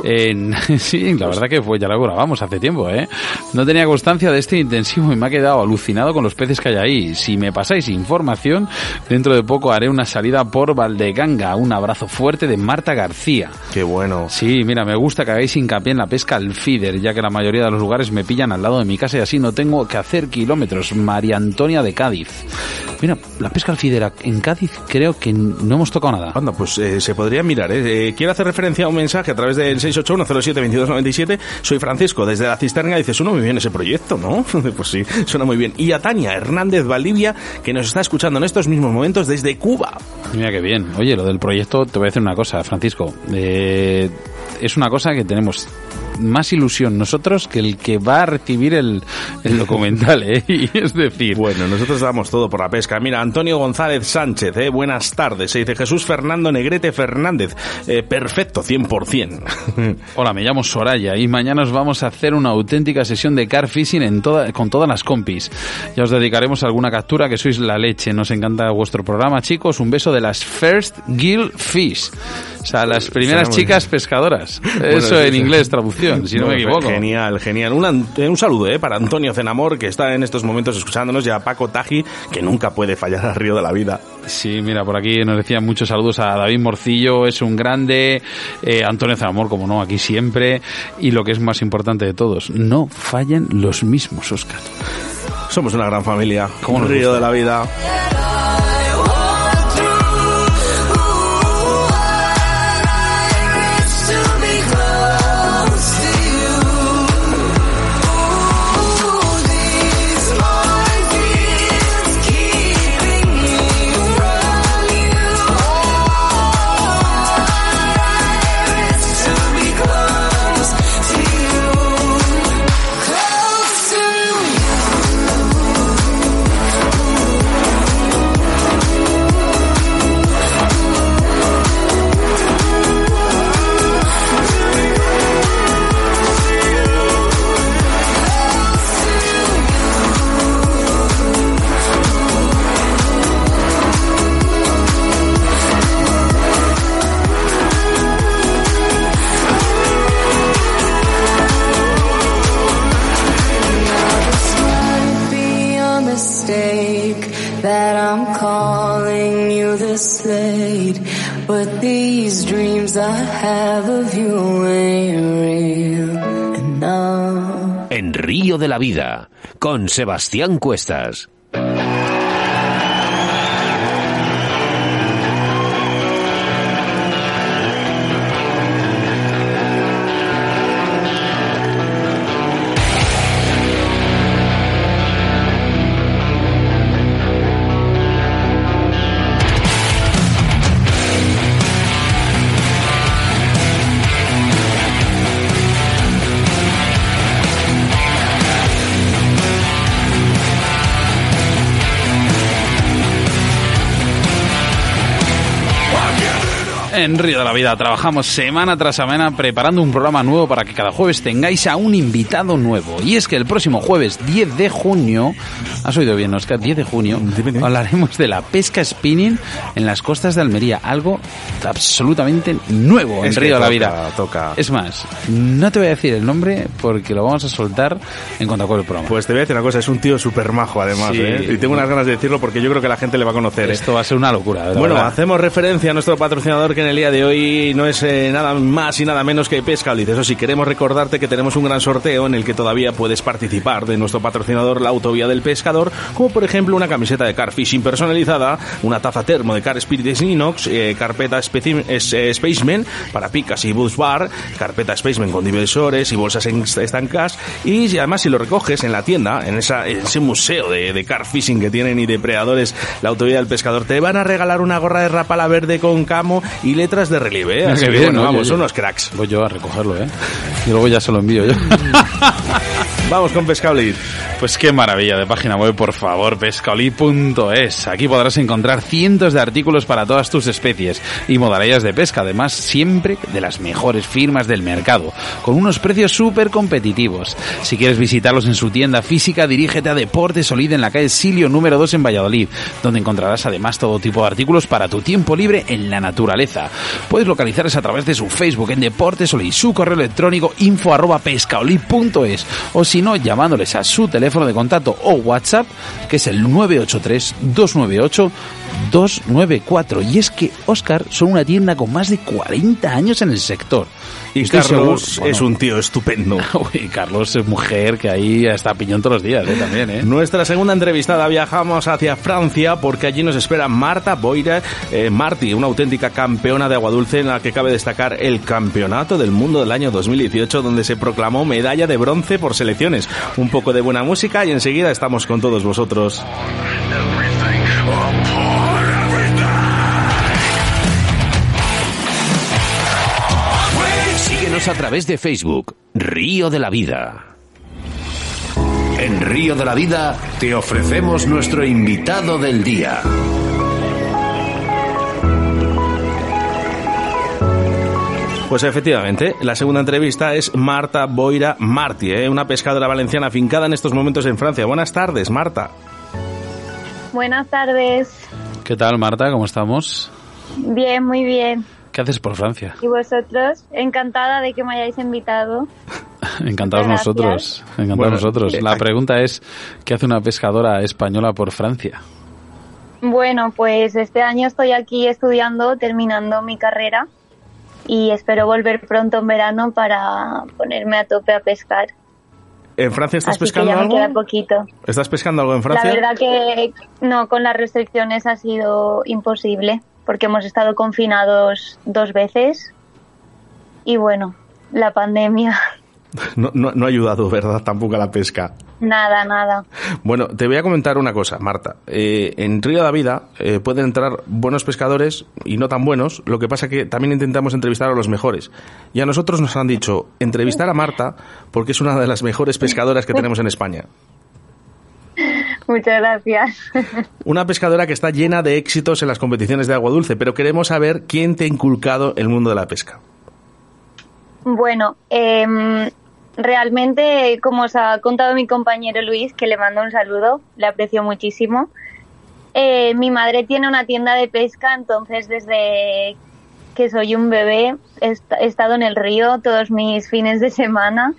En- sí, la verdad que fue, ya lo grabamos hace tiempo, ¿eh? No tenía constancia de este intensivo y me ha quedado alucinado con los peces que hay ahí. Si me pasáis información, dentro de poco haré una salida por Valdeganga. Un abrazo fuerte de Marta García. Qué bueno. Sí, mira, me gusta que hagáis hincapié en la pesca al feeder, ya que la mayoría de los lugares me pillan al lado de mi casa y así no tengo que hacer kilómetros. María Antonia de Cádiz. Mira, la pesca al feeder en Cádiz creo que no hemos tocado nada. Anda, pues eh, se podría mirar. ¿eh? Eh, quiero hacer referencia a un mensaje a través del 681072297. Soy Francisco, desde la cisterna. Dice, suena muy bien ese proyecto, ¿no? pues sí, suena muy bien. Y a Tania Hernández Valdivia, que nos está escuchando en estos mismos momentos desde Cuba. Mira qué bien. Oye, lo del proyecto, te voy a decir una cosa, Francisco. Eh, es una cosa que tenemos más ilusión nosotros que el que va a recibir el, el documental, ¿eh? Y es decir, Bueno, nosotros damos todo por la pesca. Mira, Antonio González Sánchez, ¿eh? buenas tardes. Se dice Jesús Fernando Negrete Fernández. Eh, perfecto, 100%. Hola, me llamo Soraya y mañana os vamos a hacer una auténtica sesión de car fishing en toda, con todas las compis. Ya os dedicaremos alguna captura que sois la leche. Nos encanta vuestro programa, chicos. Un beso de las First Gill Fish. O sea, las primeras chicas pescadoras. Bueno, Eso sí, en inglés, traducción, si no, me equivoco. Genial, genial. Un, eh, un saludo eh, para Antonio Zenamor, que está en estos momentos escuchándonos, y a Paco Taji, que nunca puede fallar al río de la vida. Sí, mira, por aquí nos decían muchos saludos a David Morcillo, es un grande, eh, Antonio Zamor, como no, aquí siempre, y lo que es más importante de todos, no fallen los mismos, Oscar. Somos una gran familia. ¿Cómo un río gusta? de la vida. I'm calling you this late. But these dreams I have of you ain't real enough. En Río de la Vida, con Sebastián Cuestas. En Río de la Vida trabajamos semana tras semana preparando un programa nuevo para que cada jueves tengáis a un invitado nuevo. Y es que el próximo jueves 10 de junio, has oído bien, Oscar, 10 de junio, hablaremos de la pesca spinning en las costas de Almería, algo absolutamente nuevo en Es Río de la toca, Vida. toca. Es más, no te voy a decir el nombre porque lo vamos a soltar en cuanto acabe el programa. Pues te voy a decir una cosa, es un tío súper majo además, Sí. ¿eh? Y tengo unas ganas de decirlo porque yo creo que la gente le va a conocer. ¿eh? Esto va a ser una locura. Bueno, verdad. hacemos referencia a nuestro patrocinador que el día de hoy no es eh, nada más y nada menos que Pescaliz. Eso sí, queremos recordarte que tenemos un gran sorteo en el que todavía puedes participar de nuestro patrocinador, la Autovía del Pescador, como por ejemplo una camiseta de Car Fishing personalizada, una taza termo de Car Spirit Inox, eh, carpeta es- eh, Spaceman para picas y bus bar, carpeta Spaceman con divisores y bolsas estancas. Y además, si lo recoges en la tienda, en, esa, en ese museo de, de car fishing que tienen y depredadores, la Autovía del Pescador, te van a regalar una gorra de rapala verde con camo y letras de relieve. ¿eh? Así que, bien, bueno, vamos, oye. son unos cracks. Voy yo a recogerlo, ¿eh? Y luego ya se lo envío yo. Vamos con Pescablit. Pues qué maravilla de página web, por favor, pescaolí.es. Aquí podrás encontrar cientos de artículos para todas tus especies y modalidades de pesca, además siempre de las mejores firmas del mercado, con unos precios súper competitivos. Si quieres visitarlos en su tienda física, dirígete a Deportes Solid en la calle Silio número 2 en Valladolid, donde encontrarás además todo tipo de artículos para tu tiempo libre en la naturaleza. Puedes localizarles a través de su Facebook en Deportes Solid, su correo electrónico info o si no, llamándoles a su teléfono de contacto o WhatsApp, que es el 983-298-294. Y es que, Oscar, son una tienda con más de 40 años en el sector. Y Estoy Carlos seguro- es un tío estupendo. Uy, Carlos es mujer que ahí está a piñón todos los días, ¿eh? También, ¿eh? Nuestra segunda entrevistada viajamos hacia Francia porque allí nos espera Marta Boira eh, Martí, una auténtica campeona de agua dulce en la que cabe destacar el Campeonato del Mundo del año 2018 donde se proclamó medalla de bronce por selecciones. Un poco de buena música y enseguida estamos con todos vosotros. Síguenos a través de Facebook, Río de la Vida. En Río de la Vida te ofrecemos nuestro invitado del día. Pues efectivamente, la segunda entrevista es Marta Boira Martí, ¿eh? una pescadora valenciana afincada en estos momentos en Francia. Buenas tardes, Marta. Buenas tardes. ¿Qué tal, Marta? ¿Cómo estamos? Bien, muy bien. ¿Qué haces por Francia? ¿Y vosotros? Encantada de que me hayáis invitado. Encantados nosotros. Encantados Bueno, nosotros. eh, La pregunta es, ¿qué hace una pescadora española por Francia? Bueno, pues este año estoy aquí estudiando, terminando mi carrera y espero volver pronto en verano para ponerme a tope a pescar. ¿En Francia estás Así que pescando ya me algo? queda poquito. ¿Estás pescando algo en La Francia? verdad que no, con las restricciones ha sido imposible porque hemos estado confinados dos veces y bueno, la pandemia, No, no, no ha ayudado, ¿verdad? Tampoco a la pesca. nada, nada. Bueno, te voy a comentar una cosa, Marta. Eh, en Río de la Vida eh, pueden entrar buenos pescadores y no tan buenos. Lo que pasa que también intentamos entrevistar a los mejores. Y a nosotros nos han dicho entrevistar a Marta porque es una de las mejores pescadoras que tenemos en España. Muchas gracias. Una pescadora que está llena de éxitos en las competiciones de agua dulce, pero queremos saber quién te ha inculcado el mundo de la pesca. Bueno, em, realmente, como os ha contado mi compañero Luis, que le mando un saludo, le aprecio muchísimo. eh, mi madre tiene una tienda de pesca, entonces desde que soy un bebé he estado en el río todos mis fines de semana.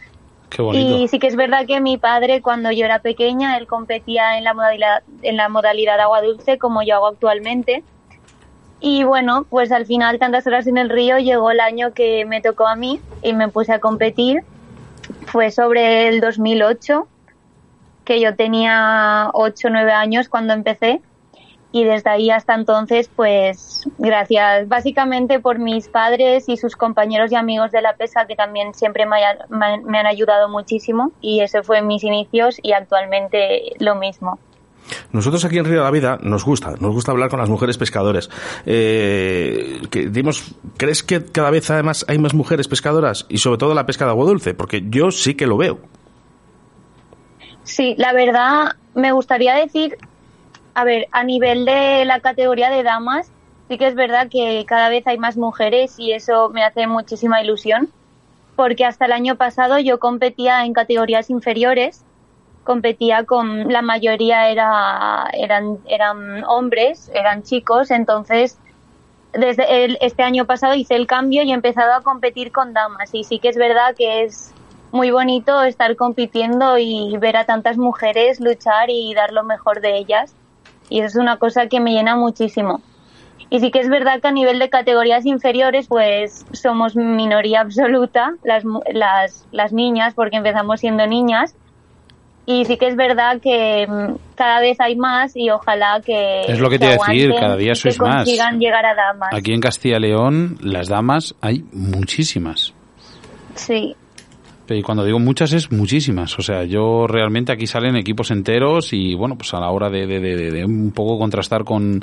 Y sí que es verdad que mi padre, cuando yo era pequeña, él competía en la modalidad, en la modalidad agua dulce, como yo hago actualmente. Y bueno, pues al final, tantas horas en el río, llegó el año que me tocó a mí y me puse a competir. Fue sobre el 2008, que yo tenía 8 o 9 años cuando empecé. Y desde ahí hasta entonces, pues gracias básicamente por mis padres y sus compañeros y amigos de la pesca que también siempre me, haya- me- han ayudado muchísimo. Y ese fue mis inicios y actualmente lo mismo. Nosotros aquí en Río de la Vida nos gusta, nos gusta hablar con las mujeres pescadores. Eh, que, digamos, ¿Crees que cada vez además hay más mujeres pescadoras y sobre todo la pesca de agua dulce? Porque yo sí que lo veo. Sí, la verdad me gustaría decir, a ver, a nivel de la categoría de damas, sí que es verdad que cada vez hay más mujeres y eso me hace muchísima ilusión, porque hasta el año pasado yo competía en categorías inferiores, competía con la mayoría era eran eran hombres, eran chicos, entonces desde el- este año pasado hice el cambio y he empezado a competir con damas y sí que es verdad que es muy bonito estar compitiendo y ver a tantas mujeres luchar y dar lo mejor de ellas y eso es una cosa que me llena muchísimo. Y sí que es verdad que a nivel de categorías inferiores, pues somos minoría absoluta, las, las, las niñas, porque empezamos siendo niñas. Y sí que es verdad que mm, cada vez hay más y ojalá que. Es lo que te iba a decir, cada día sois que más. consigan llegar a damas. Aquí en Castilla y León, las damas hay muchísimas. Sí. Y cuando digo muchas es muchísimas. O sea, yo realmente aquí salen equipos enteros y bueno, pues a la hora de, un poco contrastar con,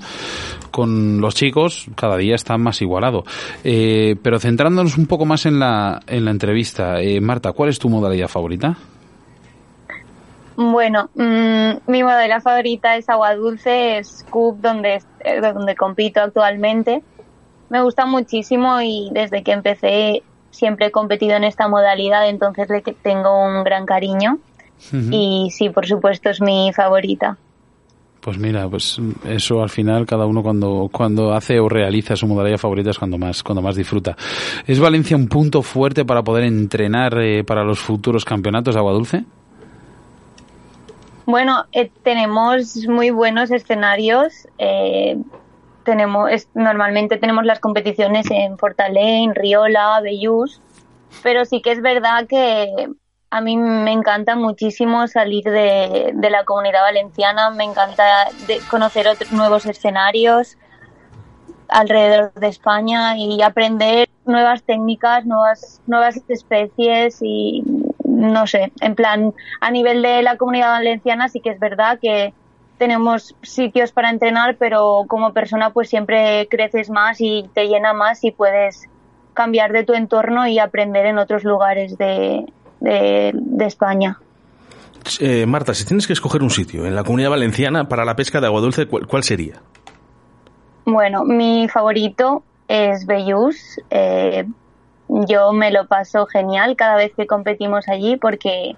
con los chicos, cada día está más igualado. Eh, pero centrándonos un poco más en la, en la entrevista, eh, Marta, ¿cuál es tu modalidad favorita? Bueno, mm, mi modalidad favorita es agua dulce, es Scoop, donde, eh, donde compito actualmente. Me gusta muchísimo y desde que empecé siempre he competido en esta modalidad, entonces le tengo un gran cariño. Y sí, por supuesto, es mi favorita. Pues mira, pues eso al final cada uno cuando, cuando hace o realiza su modalidad favorita es cuando más, cuando más disfruta. ¿Es Valencia un punto fuerte para poder entrenar eh, para los futuros campeonatos de agua dulce? Bueno, eh, tenemos muy buenos escenarios. eh, tenemos normalmente tenemos las competiciones en Fortalén, Riola, Bellús, pero sí que es verdad que a mí me encanta muchísimo salir de, de la comunidad valenciana, me encanta de conocer otros nuevos escenarios alrededor de España y aprender nuevas técnicas, nuevas nuevas especies y no sé, en plan a nivel de la comunidad valenciana sí que es verdad que tenemos sitios para entrenar, pero como persona pues siempre creces más y te llena más y puedes cambiar de tu entorno y aprender en otros lugares de, de, de España. Eh, Marta, si tienes que escoger un sitio en la comunidad valenciana para la pesca de agua dulce, ¿cuál, cuál sería? Bueno, mi favorito es Bellús. Eh, yo me lo paso genial cada vez que competimos allí porque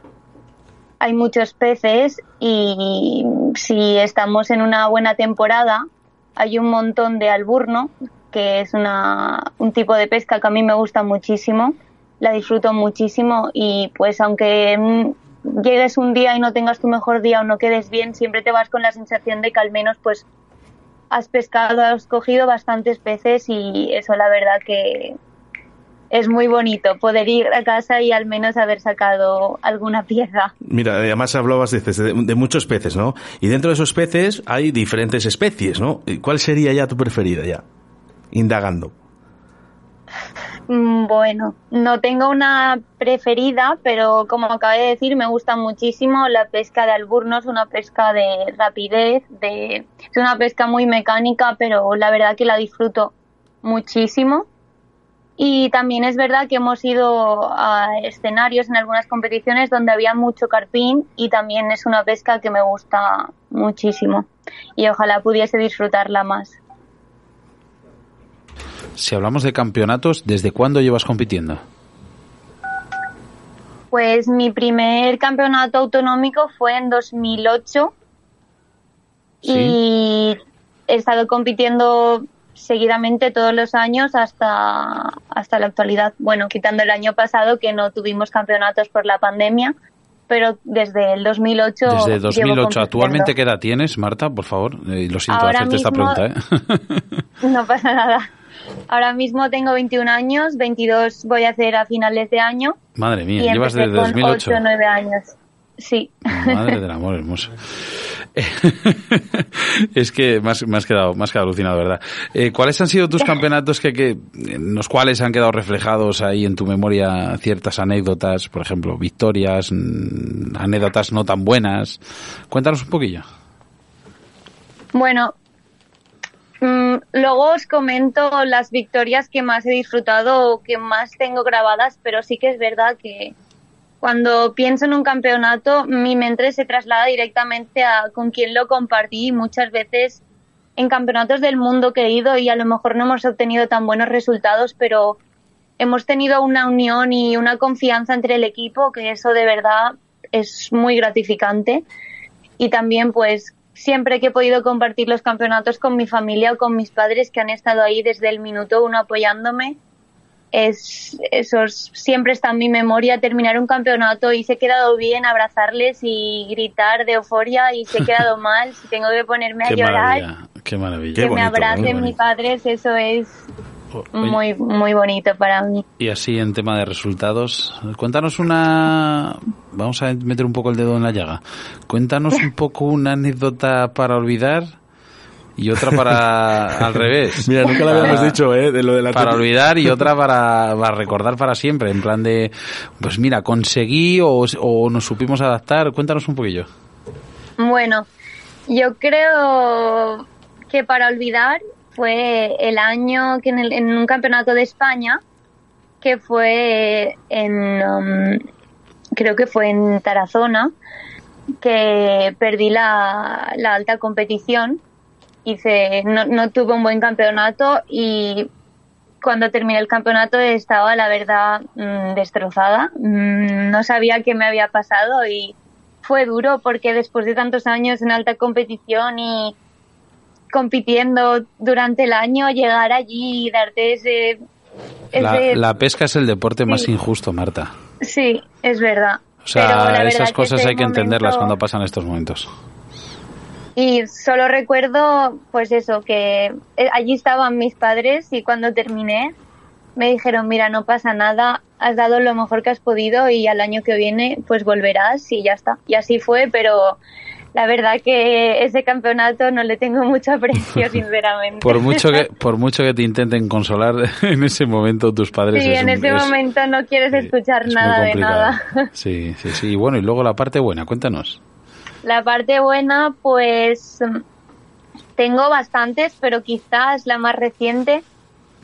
hay muchos peces y si estamos en una buena temporada hay un montón de alburno, que es una, un tipo de pesca que a mí me gusta muchísimo, la disfruto muchísimo y pues aunque mm, llegues un día y no tengas tu mejor día o no quedes bien, siempre te vas con la sensación de que al menos pues has pescado, has cogido bastantes peces y eso la verdad que es muy bonito poder ir a casa y al menos haber sacado alguna pieza. Mira, además hablabas dices, de, de muchos peces, ¿no? Y dentro de esos peces hay diferentes especies, ¿no? ¿Y ¿Cuál sería ya tu preferida ya? Indagando. Mm, Bueno, no tengo una preferida, pero como acabé de decir, me gusta muchísimo la pesca de alburnos, una pesca de rapidez, de, es una pesca muy mecánica, pero la verdad que la disfruto muchísimo. Y también es verdad que hemos ido a escenarios en algunas competiciones donde había mucho carpín y también es una pesca que me gusta muchísimo y ojalá pudiese disfrutarla más. Si hablamos de campeonatos, ¿desde cuándo llevas compitiendo? Pues mi primer campeonato autonómico fue en 2008 y he estado compitiendo seguidamente todos los años hasta, hasta la actualidad. Bueno, quitando el año pasado que no tuvimos campeonatos por la pandemia, pero desde el 2008. Desde llevo 2008. compitiendo. ¿Actualmente qué edad tienes, Marta? Por favor, Eh, lo siento Ahora hacerte esta mismo- pregunta. ¿eh? No pasa nada. Ahora mismo tengo 21 años, 22 voy a hacer a finales de año. Madre mía, y llevas desde con 2008. 8 o 9 años. Sí. Madre del amor hermoso. es que me has, me has quedado, me has quedado alucinado, ¿verdad? Eh, ¿Cuáles han sido tus campeonatos que, que, en los cuales han quedado reflejados ahí en tu memoria ciertas anécdotas, por ejemplo, victorias, mm, anécdotas no tan buenas? Cuéntanos un poquillo. Bueno, mm, luego os comento las victorias que más he disfrutado o que más tengo grabadas, pero sí que es verdad que cuando pienso en un campeonato, mi mente se traslada directamente a con quién lo compartí. Muchas veces en campeonatos del mundo que he ido y a lo mejor no hemos obtenido tan buenos resultados, pero hemos tenido una unión y una confianza entre el equipo que eso de verdad es muy gratificante. Y también pues siempre que he podido compartir los campeonatos con mi familia o con mis padres que han estado ahí desde el minuto uno apoyándome es eso es- siempre está en mi memoria terminar un campeonato y si he quedado bien abrazarles y gritar de euforia y si he quedado mal si tengo que ponerme a llorar maravilla, qué maravilla. que me abracen mis padres eso es muy muy bonito para mí. Y así en tema de resultados, cuéntanos una... Vamos a meter un poco el dedo en la llaga. Cuéntanos un poco una anécdota para olvidar y otra para al revés. Mira, nunca lo habíamos Para- dicho, ¿eh? De lo de la Para olvidar y otra para, para recordar para siempre, en plan de, pues mira, conseguí o, o nos supimos adaptar. Cuéntanos un poquillo. Bueno, yo creo que para olvidar fue el año que en, el- en un campeonato de España, que fue en, um, creo que fue en Tarazona, que perdí la, la alta competición, hice, no, no tuve un buen campeonato y cuando terminé el campeonato estaba, la verdad, mm, destrozada. Mm, No sabía qué me había pasado y fue duro porque después de tantos años en alta competición y compitiendo durante el año, llegar allí y darte ese... La, ese- la pesca es el deporte más injusto, Marta. Sí, es verdad. O sea, esas cosas ese hay que entenderlas cuando pasan estos momentos. Y solo recuerdo, pues eso, que eh, allí estaban mis padres y cuando terminé me dijeron, mira, no pasa nada, has dado lo mejor que has podido y al año que viene pues volverás y ya está. Y así fue, pero la verdad que ese campeonato no le tengo mucho aprecio, sinceramente. Por mucho que por mucho que te intenten consolar en ese momento tus padres Sí, es en un- ese es- momento no quieres escuchar es muy nada de nada. Sí, sí, sí. Y bueno, y luego la parte buena, cuéntanos. La parte buena, pues mm, tengo bastantes, pero quizás la más reciente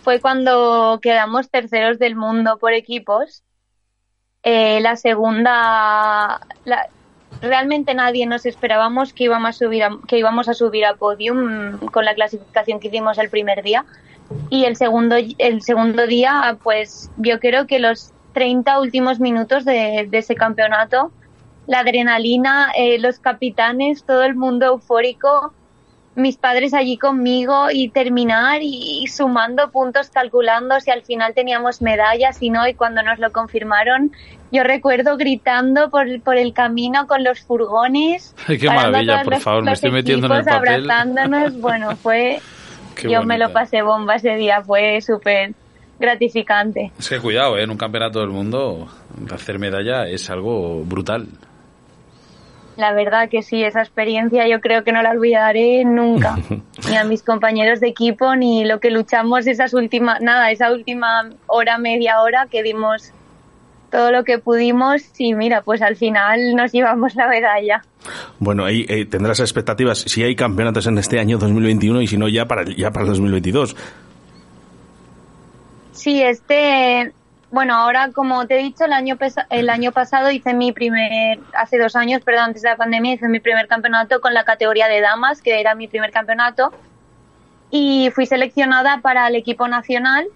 fue cuando quedamos terceros del mundo por equipos. Eh, la segunda, realmente nadie nos esperábamos que íbamos a subir a, que podium mm, con la clasificación que hicimos el primer día. Y el segundo, el segundo día, pues yo creo que los 30 últimos minutos de ese campeonato, la adrenalina, eh, los capitanes, todo el mundo eufórico, mis padres allí conmigo y terminar y, y sumando puntos, calculando si al final teníamos medallas y no, y cuando nos lo confirmaron, yo recuerdo gritando por, por el camino con los furgones. Ay, qué maravilla, por los- favor, me los estoy metiendo en el papel. abrazándonos, bueno, fue... Qué yo me lo bonita. pasé bomba ese día, fue súper gratificante. Es que cuidado, ¿eh? en un campeonato del mundo hacer medalla es algo brutal. La verdad que sí, esa experiencia yo creo que no la olvidaré nunca. ni a mis compañeros de equipo, ni lo que luchamos esas últimas, nada, esa última hora, media hora que dimos todo lo que pudimos y mira, pues al final nos llevamos la medalla. Bueno, ahí eh, tendrás expectativas si hay campeonatos en este año 2021 y si no ya para ya para el 2022. Sí, este, bueno, ahora como te he dicho, el año, el año pasado hice mi primer, hace dos años, perdón, antes de la pandemia, hice mi primer campeonato con la categoría de damas, que era mi primer campeonato, y fui seleccionada para el equipo nacional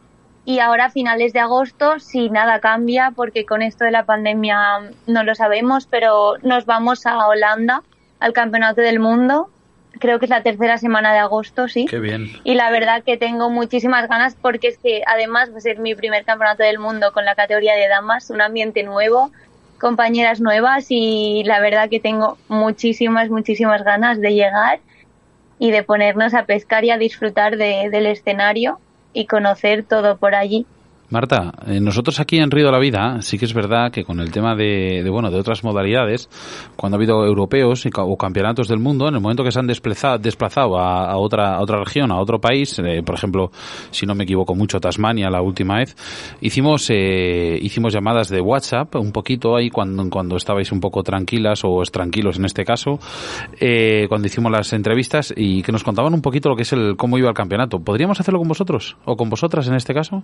y ahora a finales de agosto, si nada cambia, porque con esto de la pandemia no lo sabemos, pero nos vamos a Holanda al Campeonato del Mundo. Creo que es la tercera semana de agosto, sí. Qué bien. Y la verdad que tengo muchísimas ganas porque es que además va a ser mi primer campeonato del mundo con la categoría de damas, un ambiente nuevo, compañeras nuevas y la verdad que tengo muchísimas, muchísimas ganas de llegar y de ponernos a pescar y a disfrutar de- del escenario y conocer todo por allí. Marta, eh, nosotros aquí en Río de la Vida sí que es verdad que con el tema de, de, bueno de otras modalidades, cuando ha habido europeos y o campeonatos del mundo, en el momento que se han desplazado, desplazado a, a otra a otra región, a otro país, eh, por ejemplo, si no me equivoco mucho, Tasmania la última vez, hicimos eh, hicimos llamadas de WhatsApp un poquito ahí cuando cuando estabais un poco tranquilas o tranquilos en este caso, eh, cuando hicimos las entrevistas y que nos contaban un poquito lo que es el cómo iba el campeonato. ¿Podríamos hacerlo con vosotros o con vosotras en este caso?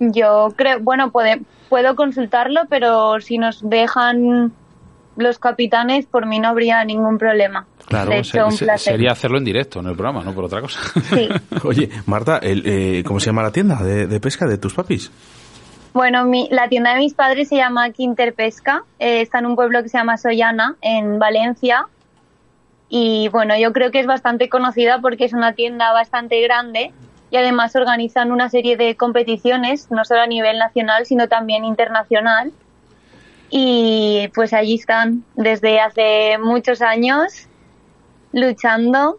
Yo creo, bueno, puede, puedo consultarlo, pero si nos dejan los capitanes, por mí no habría ningún problema. Claro, hecho, un placer. sería hacerlo en directo en el programa, no por otra cosa. Sí. Oye, Marta, el, eh, ¿cómo se llama la tienda de, de pesca de tus papis? Bueno, mi, la tienda de mis padres se llama Quinter Pesca, eh, está en un pueblo que se llama Sollana, en Valencia. Y bueno, yo creo que es bastante conocida porque es una tienda bastante grande y además organizan una serie de competiciones, no solo a nivel nacional, sino también internacional. Y pues allí están desde hace muchos años luchando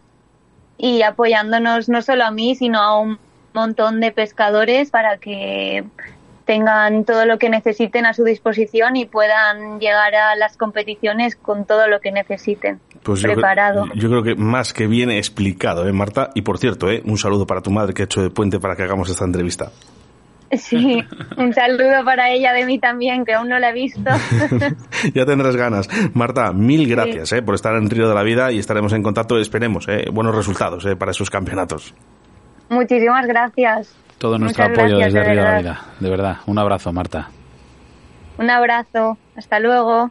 y apoyándonos no solo a mí, sino a un montón de pescadores para que tengan todo lo que necesiten a su disposición y puedan llegar a las competiciones con todo lo que necesiten Pues yo, preparado. creo- yo creo que más que bien explicado, ¿eh, Marta? Y por cierto, ¿eh? un saludo para tu madre que ha hecho de puente para que hagamos esta entrevista. Sí, un saludo para ella de mí también, que aún no la he visto. ya tendrás ganas. Marta, mil gracias ¿eh? por estar en Río de la Vida y estaremos en contacto. Esperemos ¿eh? buenos resultados ¿eh? para esos campeonatos. Muchísimas gracias. Todo nuestro Muchas apoyo gracias, desde de Río de la. Vida. De verdad. Un abrazo, Marta. Un abrazo. Hasta luego.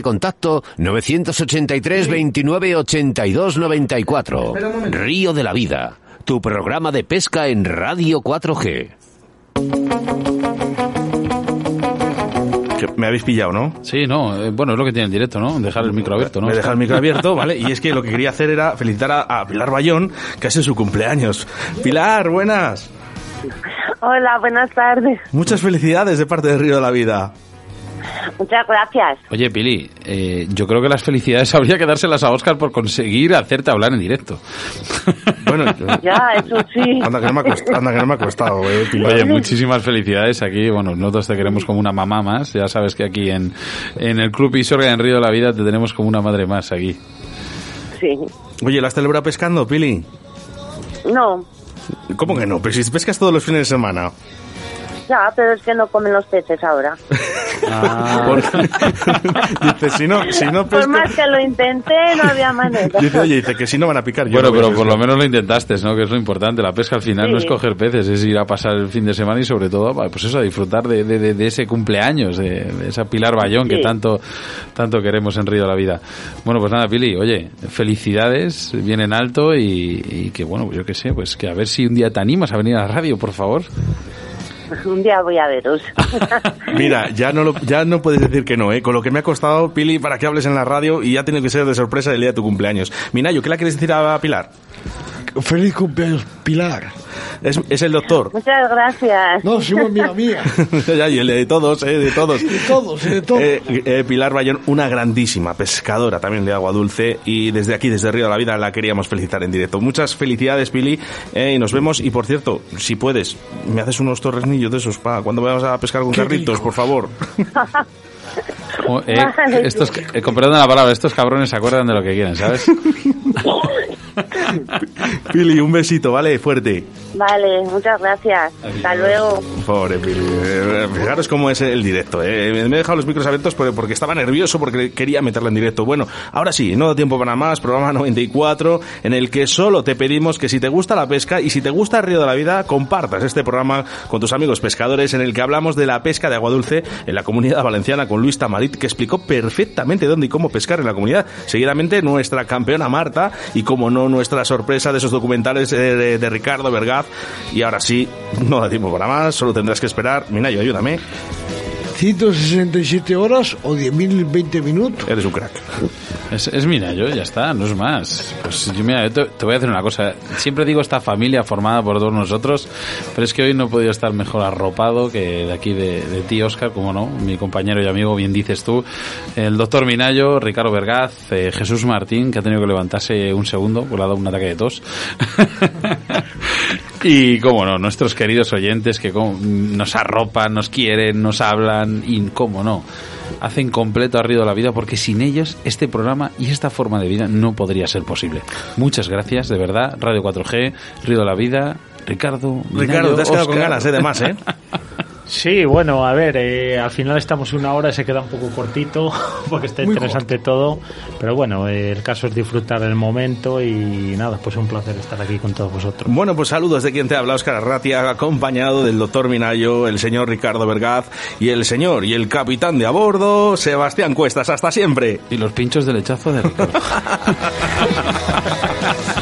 contacto 983 29 82 94. Río de la Vida, tu programa de pesca en Radio 4G. Que me habéis pillado, ¿no? Sí, no. eh, bueno, es lo que tiene el directo, ¿no? Dejar el micro abierto, ¿no? Me deja el micro abierto, ¿vale? Y es que lo que quería hacer era felicitar a, a Pilar Bayón, que es su cumpleaños. Pilar, buenas. Hola, buenas tardes. Muchas felicidades de parte de Río de la Vida. Muchas gracias. Oye, Pili, eh, yo creo que las felicidades habría que dárselas a Oscar por conseguir hacerte hablar en directo. Bueno, Ya, eso sí. anda que no me ha costado, anda que no me ha costado eh, Pilar. Oye, muchísimas felicidades aquí. Bueno, nosotros te queremos como una mamá más. Ya sabes que aquí en, en el Club Isorga en Río de la Vida te tenemos como una madre más aquí. Sí. Oye, ¿la has celebrado pescando, Pili? No, ¿Cómo que no? Pero si pescas todos los fines de semana. Ya, pero es que no comen los peces ahora. Por- dice, si no, si no Por pesco... más que lo intenté, no había manera. Dice, oye, dice que si no van a picar. Yo Bueno, no pero por lo menos lo intentaste, ¿no? Que es lo importante. La pesca al final Sí. no es coger peces, es ir a pasar el fin de semana y sobre todo, pues eso, a disfrutar de, de- de- de ese cumpleaños, de, de esa Pilar Bayón que tanto, tanto queremos en Río de la Vida. Bueno, pues nada, Pili, oye, felicidades, vienen alto y, y que bueno, pues yo qué sé, pues que a ver si un día te animas a venir a la radio, por favor. Un día voy a veros. Mira, ya no, lo- ya no puedes decir que no, ¿eh? Con lo que me ha costado, Pili, para que hables en la radio y ya tiene que ser de sorpresa el día de tu cumpleaños. Minayo, ¿qué le quieres decir a Pilar? Feliz cumpleaños, Pilar. Es, es el doctor. Muchas gracias. No, somos amiga mía. ya, y el de todos, ¿eh? De todos. De todos, de todos. Eh, eh, Pilar Bayón, una grandísima pescadora también de agua dulce y desde aquí, desde Río de la Vida, la queríamos felicitar en directo. Muchas felicidades, Pili, eh, y nos vemos. Y por cierto, si puedes, me haces unos torresnillos de esos para cuando vayamos a pescar con carritos, rico. por favor. Oh, eh, estos, eh, con perdón de la palabra, estos cabrones se acuerdan de lo que quieren, ¿sabes? Pili, un besito, ¿vale? Fuerte. Vale, muchas gracias. Hasta luego. Pobre Pili. Eh, Fijaros cómo es el directo. ¿eh? Me he dejado los micros abiertos porque, porque estaba nervioso, porque quería meterla en directo. Bueno, ahora sí, no da tiempo para más. Programa 94, en el que solo te pedimos que si te gusta la pesca y si te gusta el Río de la Vida, compartas este programa con tus amigos pescadores, en el que hablamos de la pesca de agua dulce en la comunidad valenciana con Luis Tamarit, que explicó perfectamente dónde y cómo pescar en la comunidad. Seguidamente, nuestra campeona Marta y, como no, nuestra sorpresa de esos documentales eh, de, de Ricardo Vergaz. Y ahora sí, no da tiempo para más, solo tendrás que esperar. Minayo, ayúdame. 167 horas o 10.020 minutos. Eres un crack. Es, es mira, yo ya está, no es más. Pues yo, mira, te, voy a decir una cosa. Siempre digo esta familia formada por todos nosotros, pero es que hoy no he podido estar mejor arropado que de aquí de, ti, Oscar, como no, mi compañero y amigo, bien dices tú, el doctor Minayo, Ricardo Vergaz, eh, Jesús Martín, que ha tenido que levantarse un segundo, ha dado un ataque de tos. y, cómo no, nuestros queridos oyentes que como, nos arropan, nos quieren, nos hablan y, cómo no, hacen completo a Río de la Vida porque sin ellos este programa y esta forma de vida no podría ser posible. Muchas gracias, de verdad. Radio 4G, Río de la Vida, Ricardo. Ricardo, te has quedado con ganas, ¿eh? De más, ¿eh? Sí, bueno, a ver, eh, al final estamos una hora, se queda un poco cortito porque está Muy interesante todo, pero bueno, eh, el caso es disfrutar el momento y nada, pues un placer estar aquí con todos vosotros. Bueno, pues saludos de quien te habla, Oscar Arratia, acompañado del doctor Minayo, el señor Ricardo Vergaz y el señor y el capitán de a bordo, Sebastián Cuestas. Hasta siempre. Y los pinchos de lechazo de Ricardo.